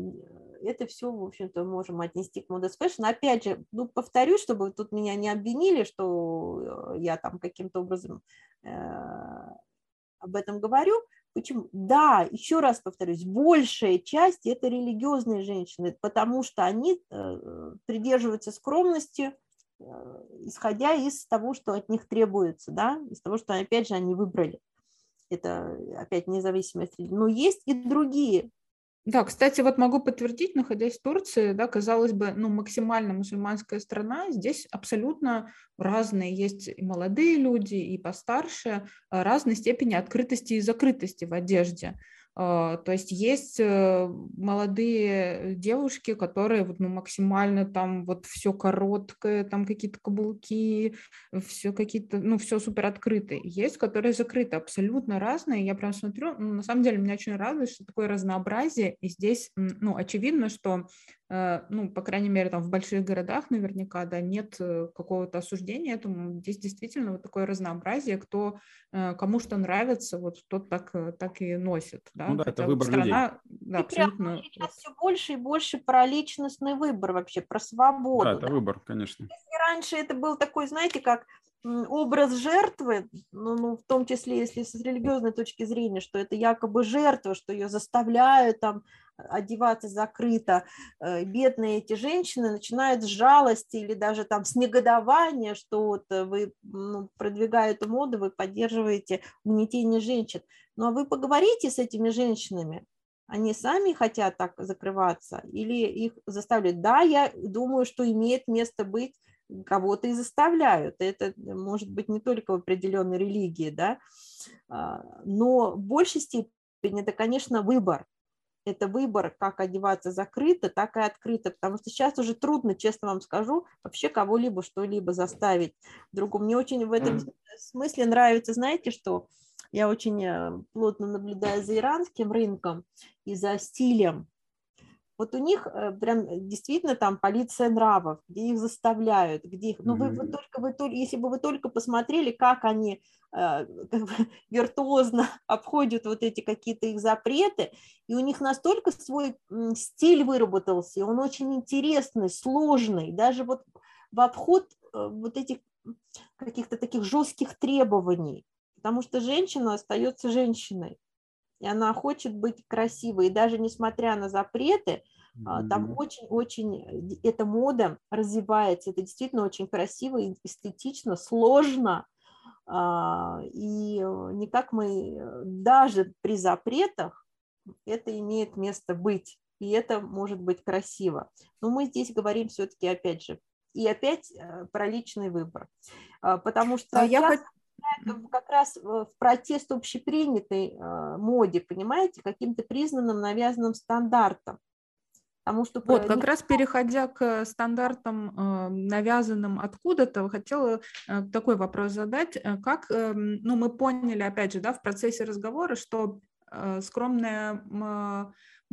это все, в общем-то, можем отнести к Modest Fashion. Опять же, ну, повторюсь, чтобы тут меня не обвинили, что я там каким-то образом э, об этом говорю. Почему? Да, еще раз повторюсь, большая часть это религиозные женщины, потому что они э, придерживаются скромности, э, исходя из того, что от них требуется, да, из того, что, опять же, они выбрали. Это опять независимость. Но есть и другие да, кстати, вот могу подтвердить, находясь в Турции, да, казалось бы, ну, максимально мусульманская страна, здесь абсолютно разные, есть и молодые люди, и постарше, а, разной степени открытости и закрытости в одежде. А, то есть есть э, молодые девушки, которые вот, ну, максимально там вот все короткое, там какие-то каблуки, все какие-то, ну, все супер открытые. Есть, которые закрыты, абсолютно разные. Я прям смотрю, ну, на самом деле меня очень радует, что такое разнообразие. И здесь, ну, очевидно, что ну, по крайней мере, там в больших городах наверняка, да, нет э, какого-то осуждения этому. Здесь действительно вот такое разнообразие, кто, э, кому что нравится, вот тот так, так и носит, да. Ну да, Хотя это выбор страна, людей. Да, и абсолютно... сейчас все больше и больше про личностный выбор вообще, про свободу. Да, это да? выбор, конечно. Если раньше это был такой, знаете, как образ жертвы, ну, ну, в том числе, если с религиозной точки зрения, что это якобы жертва, что ее заставляют там одеваться закрыто, э, бедные эти женщины начинают с жалости или даже там с негодования, что вот э, вы ну, продвигая эту моду, вы поддерживаете угнетение женщин. Но вы поговорите с этими женщинами, они сами хотят так закрываться или их заставляют? Да, я думаю, что имеет место быть кого-то и заставляют. Это может быть не только в определенной религии, да, а, но в большей степени это, конечно, выбор. Это выбор, как одеваться закрыто, так и открыто, потому что сейчас уже трудно, честно вам скажу, вообще кого-либо что-либо заставить другому. Мне очень в этом смысле нравится, знаете, что я очень э, плотно наблюдаю за иранским рынком и за стилем вот у них э, прям э, действительно там полиция нравов, где их заставляют, где их, ну вы, вы только, вы только, если бы вы только посмотрели, как они э, как бы, виртуозно обходят вот эти какие-то их запреты, и у них настолько свой стиль выработался, и он очень интересный, сложный, даже вот в обход вот этих каких-то таких жестких требований, потому что женщина остается женщиной и она хочет быть красивой. И даже несмотря на запреты, mm-hmm. там очень-очень эта мода развивается. Это действительно очень красиво, эстетично, сложно. А, и никак мы, даже при запретах, это имеет место быть. И это может быть красиво. Но мы здесь говорим все-таки, опять же, и опять э, про личный выбор. А, потому что... А я, как раз в протест общепринятой а, моде, понимаете, каким-то признанным навязанным стандартом. Потому что вот, как раз переходя к стандартам, а, навязанным откуда-то, хотела а, такой вопрос задать. Как, эм, ну, мы поняли, опять же, да, в процессе разговора, что скромная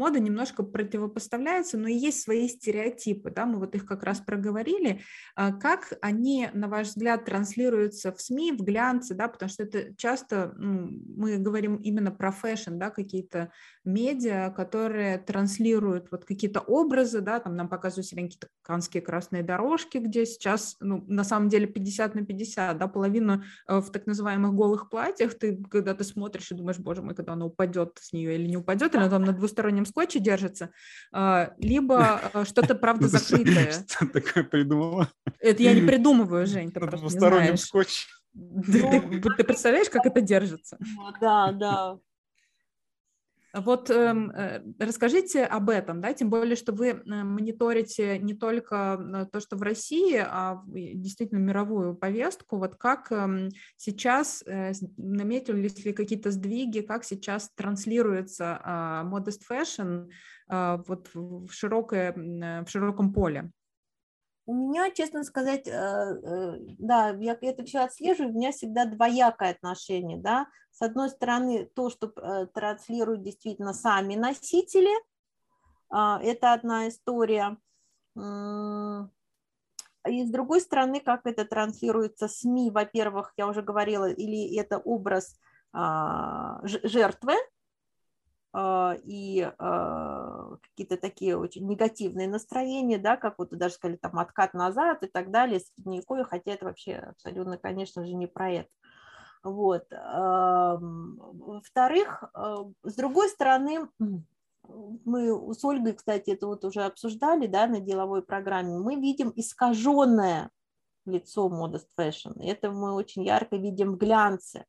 мода немножко противопоставляется, но и есть свои стереотипы, да, мы вот их как раз проговорили. А как они, на ваш взгляд, транслируются в СМИ, в глянце, да, потому что это часто, ну, мы говорим именно про fashion, да, какие-то медиа, которые транслируют вот какие-то образы, да, там нам показывают сегодня какие-то канские красные дорожки, где сейчас, ну, на самом деле 50 на 50, да, половина э, в так называемых голых платьях, ты, когда ты смотришь и думаешь, боже мой, когда она упадет с нее или не упадет, она там на двустороннем скотче держится, а, либо а, что-то, правда, закрытое. Что такое придумала? Это я не придумываю, Жень, ты просто не знаешь. скотче. Ты представляешь, как это держится? Да, да. Вот эм, э, расскажите об этом, да, тем более, что вы э, мониторите не только э, то, что в России, а действительно мировую повестку. Вот как э, сейчас э, наметились ли какие-то сдвиги, как сейчас транслируется э, modest fashion э, вот в, широкое, э, в широком поле? У меня, честно сказать, э, э, да, я это все отслеживаю, у меня всегда двоякое отношение, да. С одной стороны, то, что э, транслируют действительно сами носители, а, это одна история. И с другой стороны, как это транслируется СМИ, во-первых, я уже говорила, или это образ а, жертвы, и а, какие-то такие очень негативные настроения, да, как вот даже сказали, там, откат назад и так далее, средневековье, хотя это вообще абсолютно, конечно же, не про это. Вот. Во-вторых, а, с другой стороны, мы с Ольгой, кстати, это вот уже обсуждали, да, на деловой программе, мы видим искаженное лицо Modest Fashion. Это мы очень ярко видим в глянце.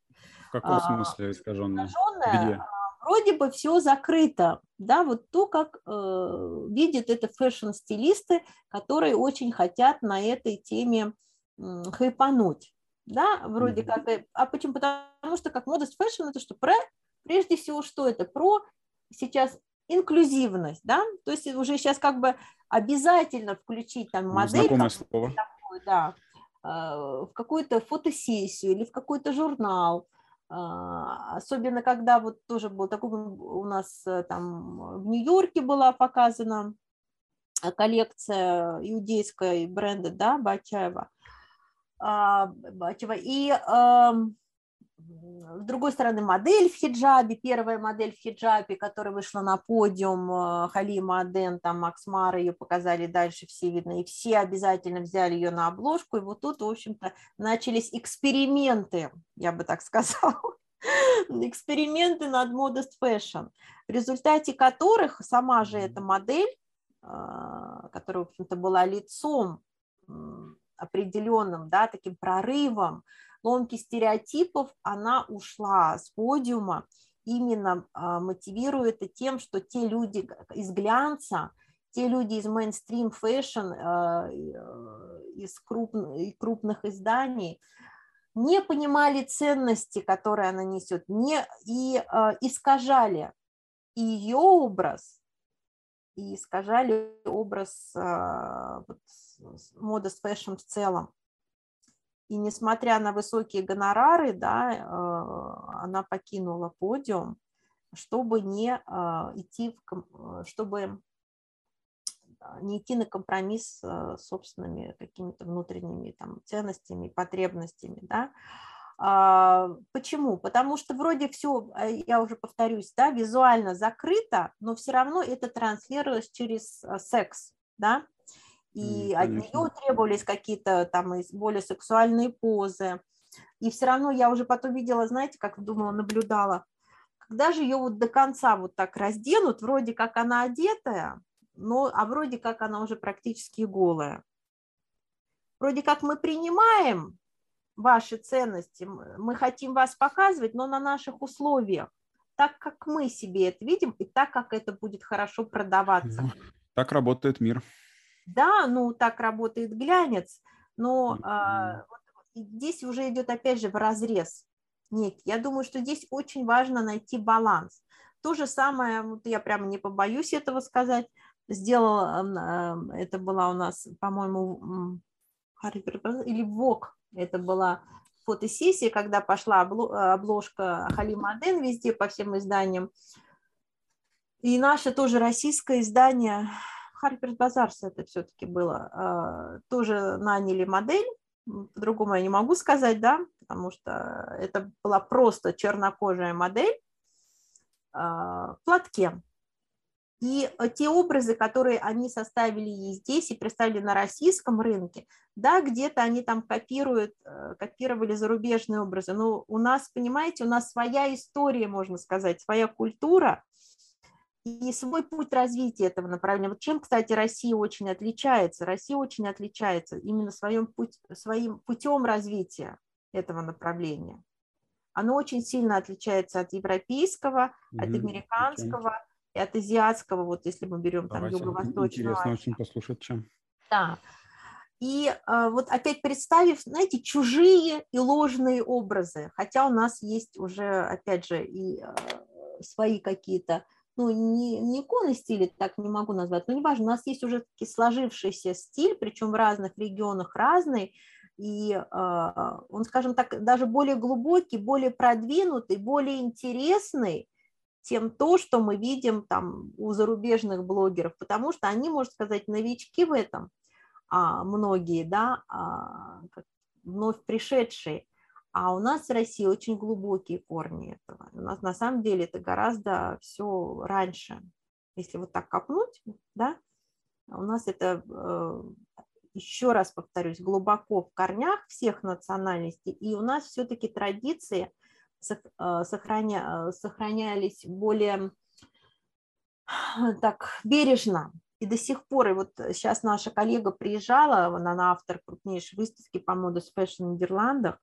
В каком смысле искаженное? Искаженное, Где? Вроде бы все закрыто, да, вот то, как э, видят это fashion-стилисты, которые очень хотят на этой теме э, хайпануть, да, вроде mm-hmm. как, а почему? Потому что как modest fashion это что, про, прежде всего, что это? Про сейчас инклюзивность, да, то есть уже сейчас как бы обязательно включить там модель. Знакомое слово. Такой, да, в какую-то фотосессию или в какой-то журнал, особенно когда вот тоже был такой у нас э, там в Нью-Йорке была показана э, коллекция иудейской бренда, да, Бачаева, а, Бачева, и с другой стороны, модель в хиджабе, первая модель в хиджабе, которая вышла на подиум, э, Халима Аден, там Макс Мара ее показали дальше, все видно, и все обязательно взяли ее на обложку, и вот тут, в общем-то, начались эксперименты, я бы так сказала, эксперименты над Modest Fashion, в результате которых сама же эта модель, э, которая, в общем-то, была лицом определенным, да, таким прорывом, ломки стереотипов, она ушла с подиума, именно а, мотивируя это тем, что те люди из глянца, те люди из mainstream fashion, а, э, из крупных изданий, не понимали ценности, которые она несет, не, и а, искажали ее образ, и искажали образ вот, modest fashion в целом. И несмотря на высокие гонорары, да, э, она покинула подиум, чтобы не э, идти, в, э, чтобы не идти на компромисс с собственными какими-то внутренними там, ценностями, потребностями. Да. А, почему? Потому что вроде все, я уже повторюсь, да, визуально закрыто, но все равно это транслируется через секс. Да? И от нее требовались какие-то там более сексуальные позы. И все равно я уже потом видела, знаете, как думала, наблюдала, когда же ее вот до конца вот так разденут, вроде как она одетая, но, а вроде как она уже практически голая. Вроде как мы принимаем ваши ценности, мы хотим вас показывать, но на наших условиях, так как мы себе это видим и так как это будет хорошо продаваться. Так работает мир. Да, ну так работает глянец, но а, вот здесь уже идет опять же в разрез некий. Я думаю, что здесь очень важно найти баланс. То же самое, вот я прямо не побоюсь этого сказать, сделала, это была у нас, по-моему, или ВОК, это была фотосессия, когда пошла обложка Халима Аден везде по всем изданиям. И наше тоже российское издание Харперс Базарс это все-таки было. А, тоже наняли модель, по-другому я не могу сказать, да, потому что это была просто чернокожая модель а, в платке. И те образы, которые они составили и здесь, и представили на российском рынке, да, где-то они там копируют, э, копировали зарубежные образы. Но у нас, понимаете, у нас своя история, можно сказать, своя культура, и свой путь развития этого направления. Вот чем, кстати, Россия очень отличается? Россия очень отличается именно своим, путь, своим путем развития этого направления. Оно очень сильно отличается от европейского, mm-hmm. от американского и от азиатского, вот если мы берем там юго-восточного. Интересно очень послушать, чем. Да. И э, вот опять представив, знаете, чужие и ложные образы, хотя у нас есть уже, опять же, и э, свои какие-то ну, не, не иконы стиля, так не могу назвать, но неважно, у нас есть уже сложившийся стиль, причем в разных регионах разный, и э, он, скажем так, даже более глубокий, более продвинутый, более интересный, чем то, что мы видим там у зарубежных блогеров, потому что они, можно сказать, новички в этом, а многие, да, а, вновь пришедшие. А у нас в России очень глубокие корни этого. У нас на самом деле это гораздо все раньше. Если вот так копнуть, да, у нас это, э, еще раз повторюсь, глубоко в корнях всех национальностей. И у нас все-таки традиции э, сохраня, сохранялись более так бережно, и до сих пор, и вот сейчас наша коллега приезжала, она на автор крупнейшей выставки по моду Fashion в Нидерландах.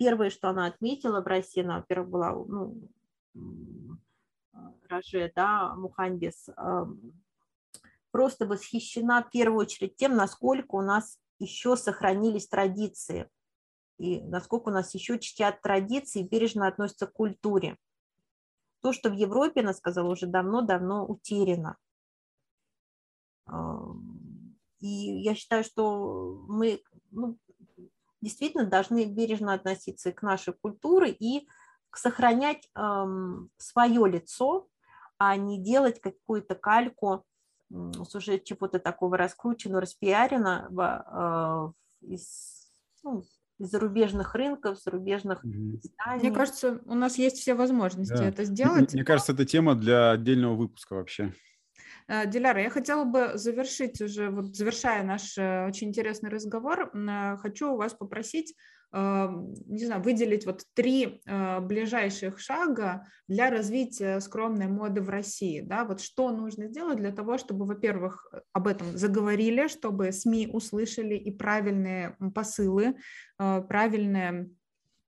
Первое, что она отметила в России, она, во-первых, была ну, Роже, да, Муханбес, просто восхищена в первую очередь тем, насколько у нас еще сохранились традиции, и насколько у нас еще чтят традиции, бережно относятся к культуре. То, что в Европе, она сказала, уже давно-давно утеряно. И я считаю, что мы ну, действительно должны бережно относиться к нашей культуре и сохранять эм, свое лицо, а не делать какую-то кальку с уже чего-то такого раскрученного, распиаренного э, из, ну, из зарубежных рынков, зарубежных изданий. Мне кажется, у нас есть все возможности да. это сделать. Мне, мне кажется, это тема для отдельного выпуска вообще. Э, Диляра, я хотела бы завершить уже, вот завершая наш э, очень интересный разговор, э, хочу у вас попросить, не знаю, выделить вот три ближайших шага для развития скромной моды в России, да, вот что нужно сделать для того, чтобы, во-первых, об этом заговорили, чтобы СМИ услышали и правильные посылы, правильные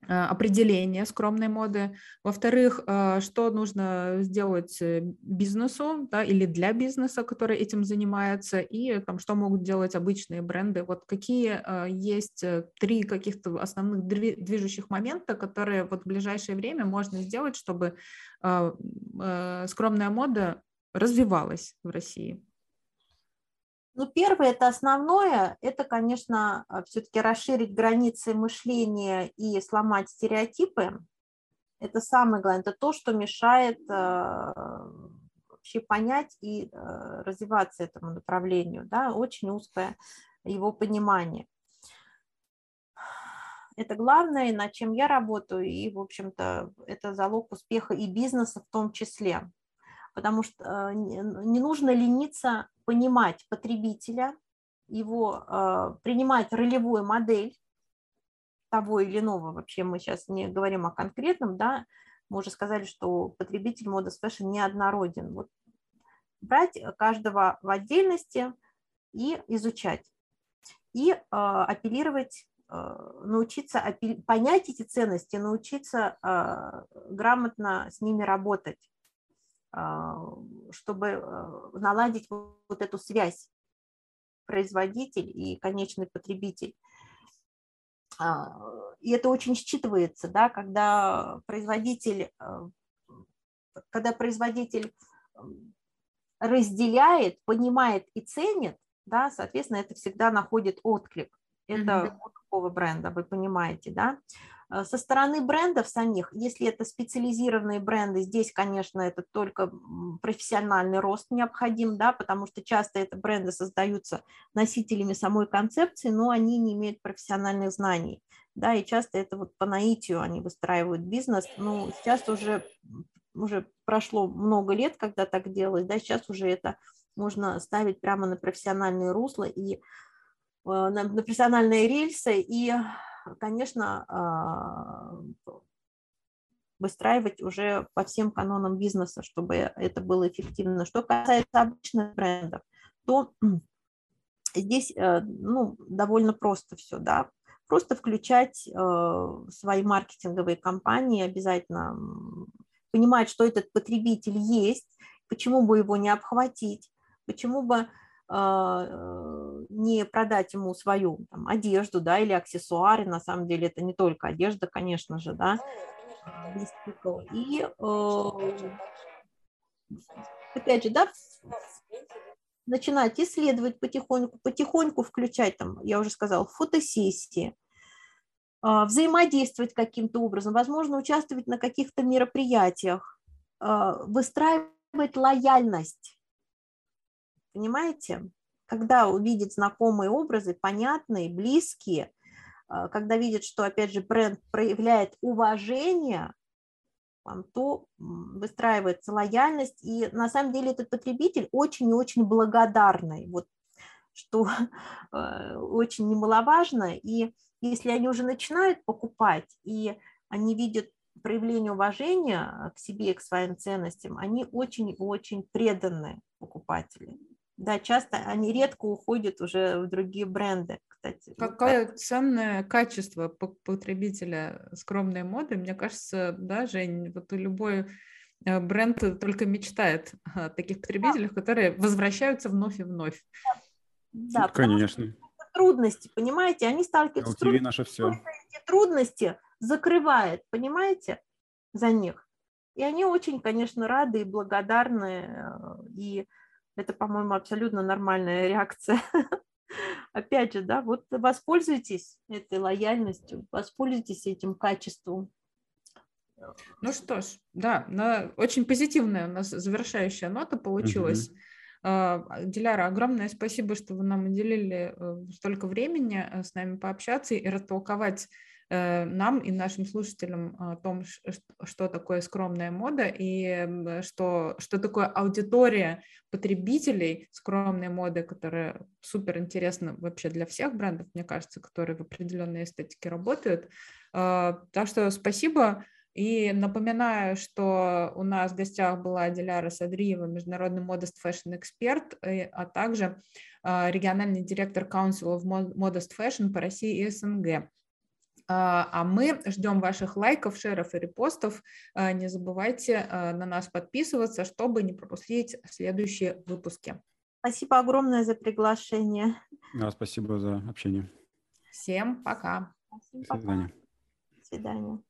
определение скромной моды. Во-вторых, э, что нужно сделать э, бизнесу да, или для бизнеса, который этим занимается, и там, что могут делать обычные бренды. Вот какие есть три каких-то основных движущих момента, которые вот в ближайшее время можно сделать, чтобы скромная мода развивалась в России? Ну, первое, это основное, это, конечно, а, все-таки расширить границы мышления и сломать стереотипы. Это самое главное, это то, что мешает а, вообще понять и а, развиваться этому направлению, да, очень узкое его понимание. Это главное, над чем я работаю, и, в общем-то, это залог успеха и бизнеса в том числе потому что не нужно лениться понимать потребителя, его э, принимать ролевую модель того или иного, вообще мы сейчас не говорим о конкретном, да, мы уже сказали, что потребитель modest fashion неоднороден. Вот брать каждого в отдельности и изучать. И э, апеллировать, э, научиться понять эти ценности, научиться грамотно с ними работать. А, чтобы э, наладить вот эту связь производитель и конечный потребитель. А, и это очень считывается, да, когда производитель, когда производитель разделяет, понимает и ценит, да, соответственно, это всегда находит отклик. Это mm-hmm. у такого бренда, вы понимаете, да. Э, со стороны брендов самих, если это специализированные бренды, здесь, конечно, это только профессиональный рост необходим, да, потому что часто это бренды создаются носителями самой концепции, но они не имеют профессиональных знаний, да, и часто это вот по наитию они выстраивают бизнес, но сейчас уже, уже прошло много лет, когда так делают, да, сейчас уже это можно ставить прямо на профессиональные русла и э, на профессиональные рельсы, и конечно, а, выстраивать уже по всем канонам бизнеса, чтобы это было эффективно. Что касается обычных брендов, то здесь э, ну, довольно просто все, да, просто включать э, свои маркетинговые кампании, обязательно понимать, что этот потребитель есть, почему бы его не обхватить, почему бы не продать ему свою там, одежду, да, или аксессуары, на самом деле это не только одежда, конечно же, да, и э, опять же, да, начинать исследовать потихоньку, потихоньку включать там, я уже сказала, фотосессии, а, взаимодействовать каким-то образом, возможно, участвовать на каких-то мероприятиях, а, выстраивать лояльность Понимаете? Когда увидит знакомые образы, понятные, близкие, а, когда видит, что, опять же, бренд проявляет уважение, то выстраивается лояльность. И на самом деле этот потребитель очень и очень благодарный, вот, что э, очень немаловажно. И если они уже начинают покупать, и они видят проявление уважения к себе и к своим ценностям, они очень-очень преданные покупатели. Да, часто они редко уходят уже в другие бренды, кстати. Какое вот ценное качество потребителя скромной моды, мне кажется, да, Жень, вот любой э, бренд только мечтает о таких потребителях, да. которые возвращаются вновь и вновь. Да, конечно. Трудности, понимаете, они сталкиваются с трудностями. Наше все. Эти трудности закрывает, понимаете, за них. И они очень, конечно, рады и благодарны. Э, и это, по-моему, абсолютно нормальная реакция. Опять же, да, вот воспользуйтесь этой лояльностью, воспользуйтесь этим качеством. Ну что ж, да, на, очень позитивная у нас завершающая нота получилась. Uh-huh. Диляра, огромное спасибо, что вы нам уделили э, столько времени э, с нами пообщаться и растолковать нам и нашим слушателям о том, что такое скромная мода и что, что такое аудитория потребителей скромной моды, которая супер интересна вообще для всех брендов, мне кажется, которые в определенной эстетике работают. Э, так что спасибо. И напоминаю, что у нас в гостях была Диляра Садриева, международный modest fashion эксперт, а также э, региональный директор Council of Modest Fashion по России и СНГ. А, а мы ждем ваших лайков, шеров и репостов. А, не забывайте а, на нас подписываться, чтобы не пропустить следующие выпуски. Спасибо огромное за приглашение. Да, спасибо за общение. Всем пока. Всем пока. До свидания. До свидания.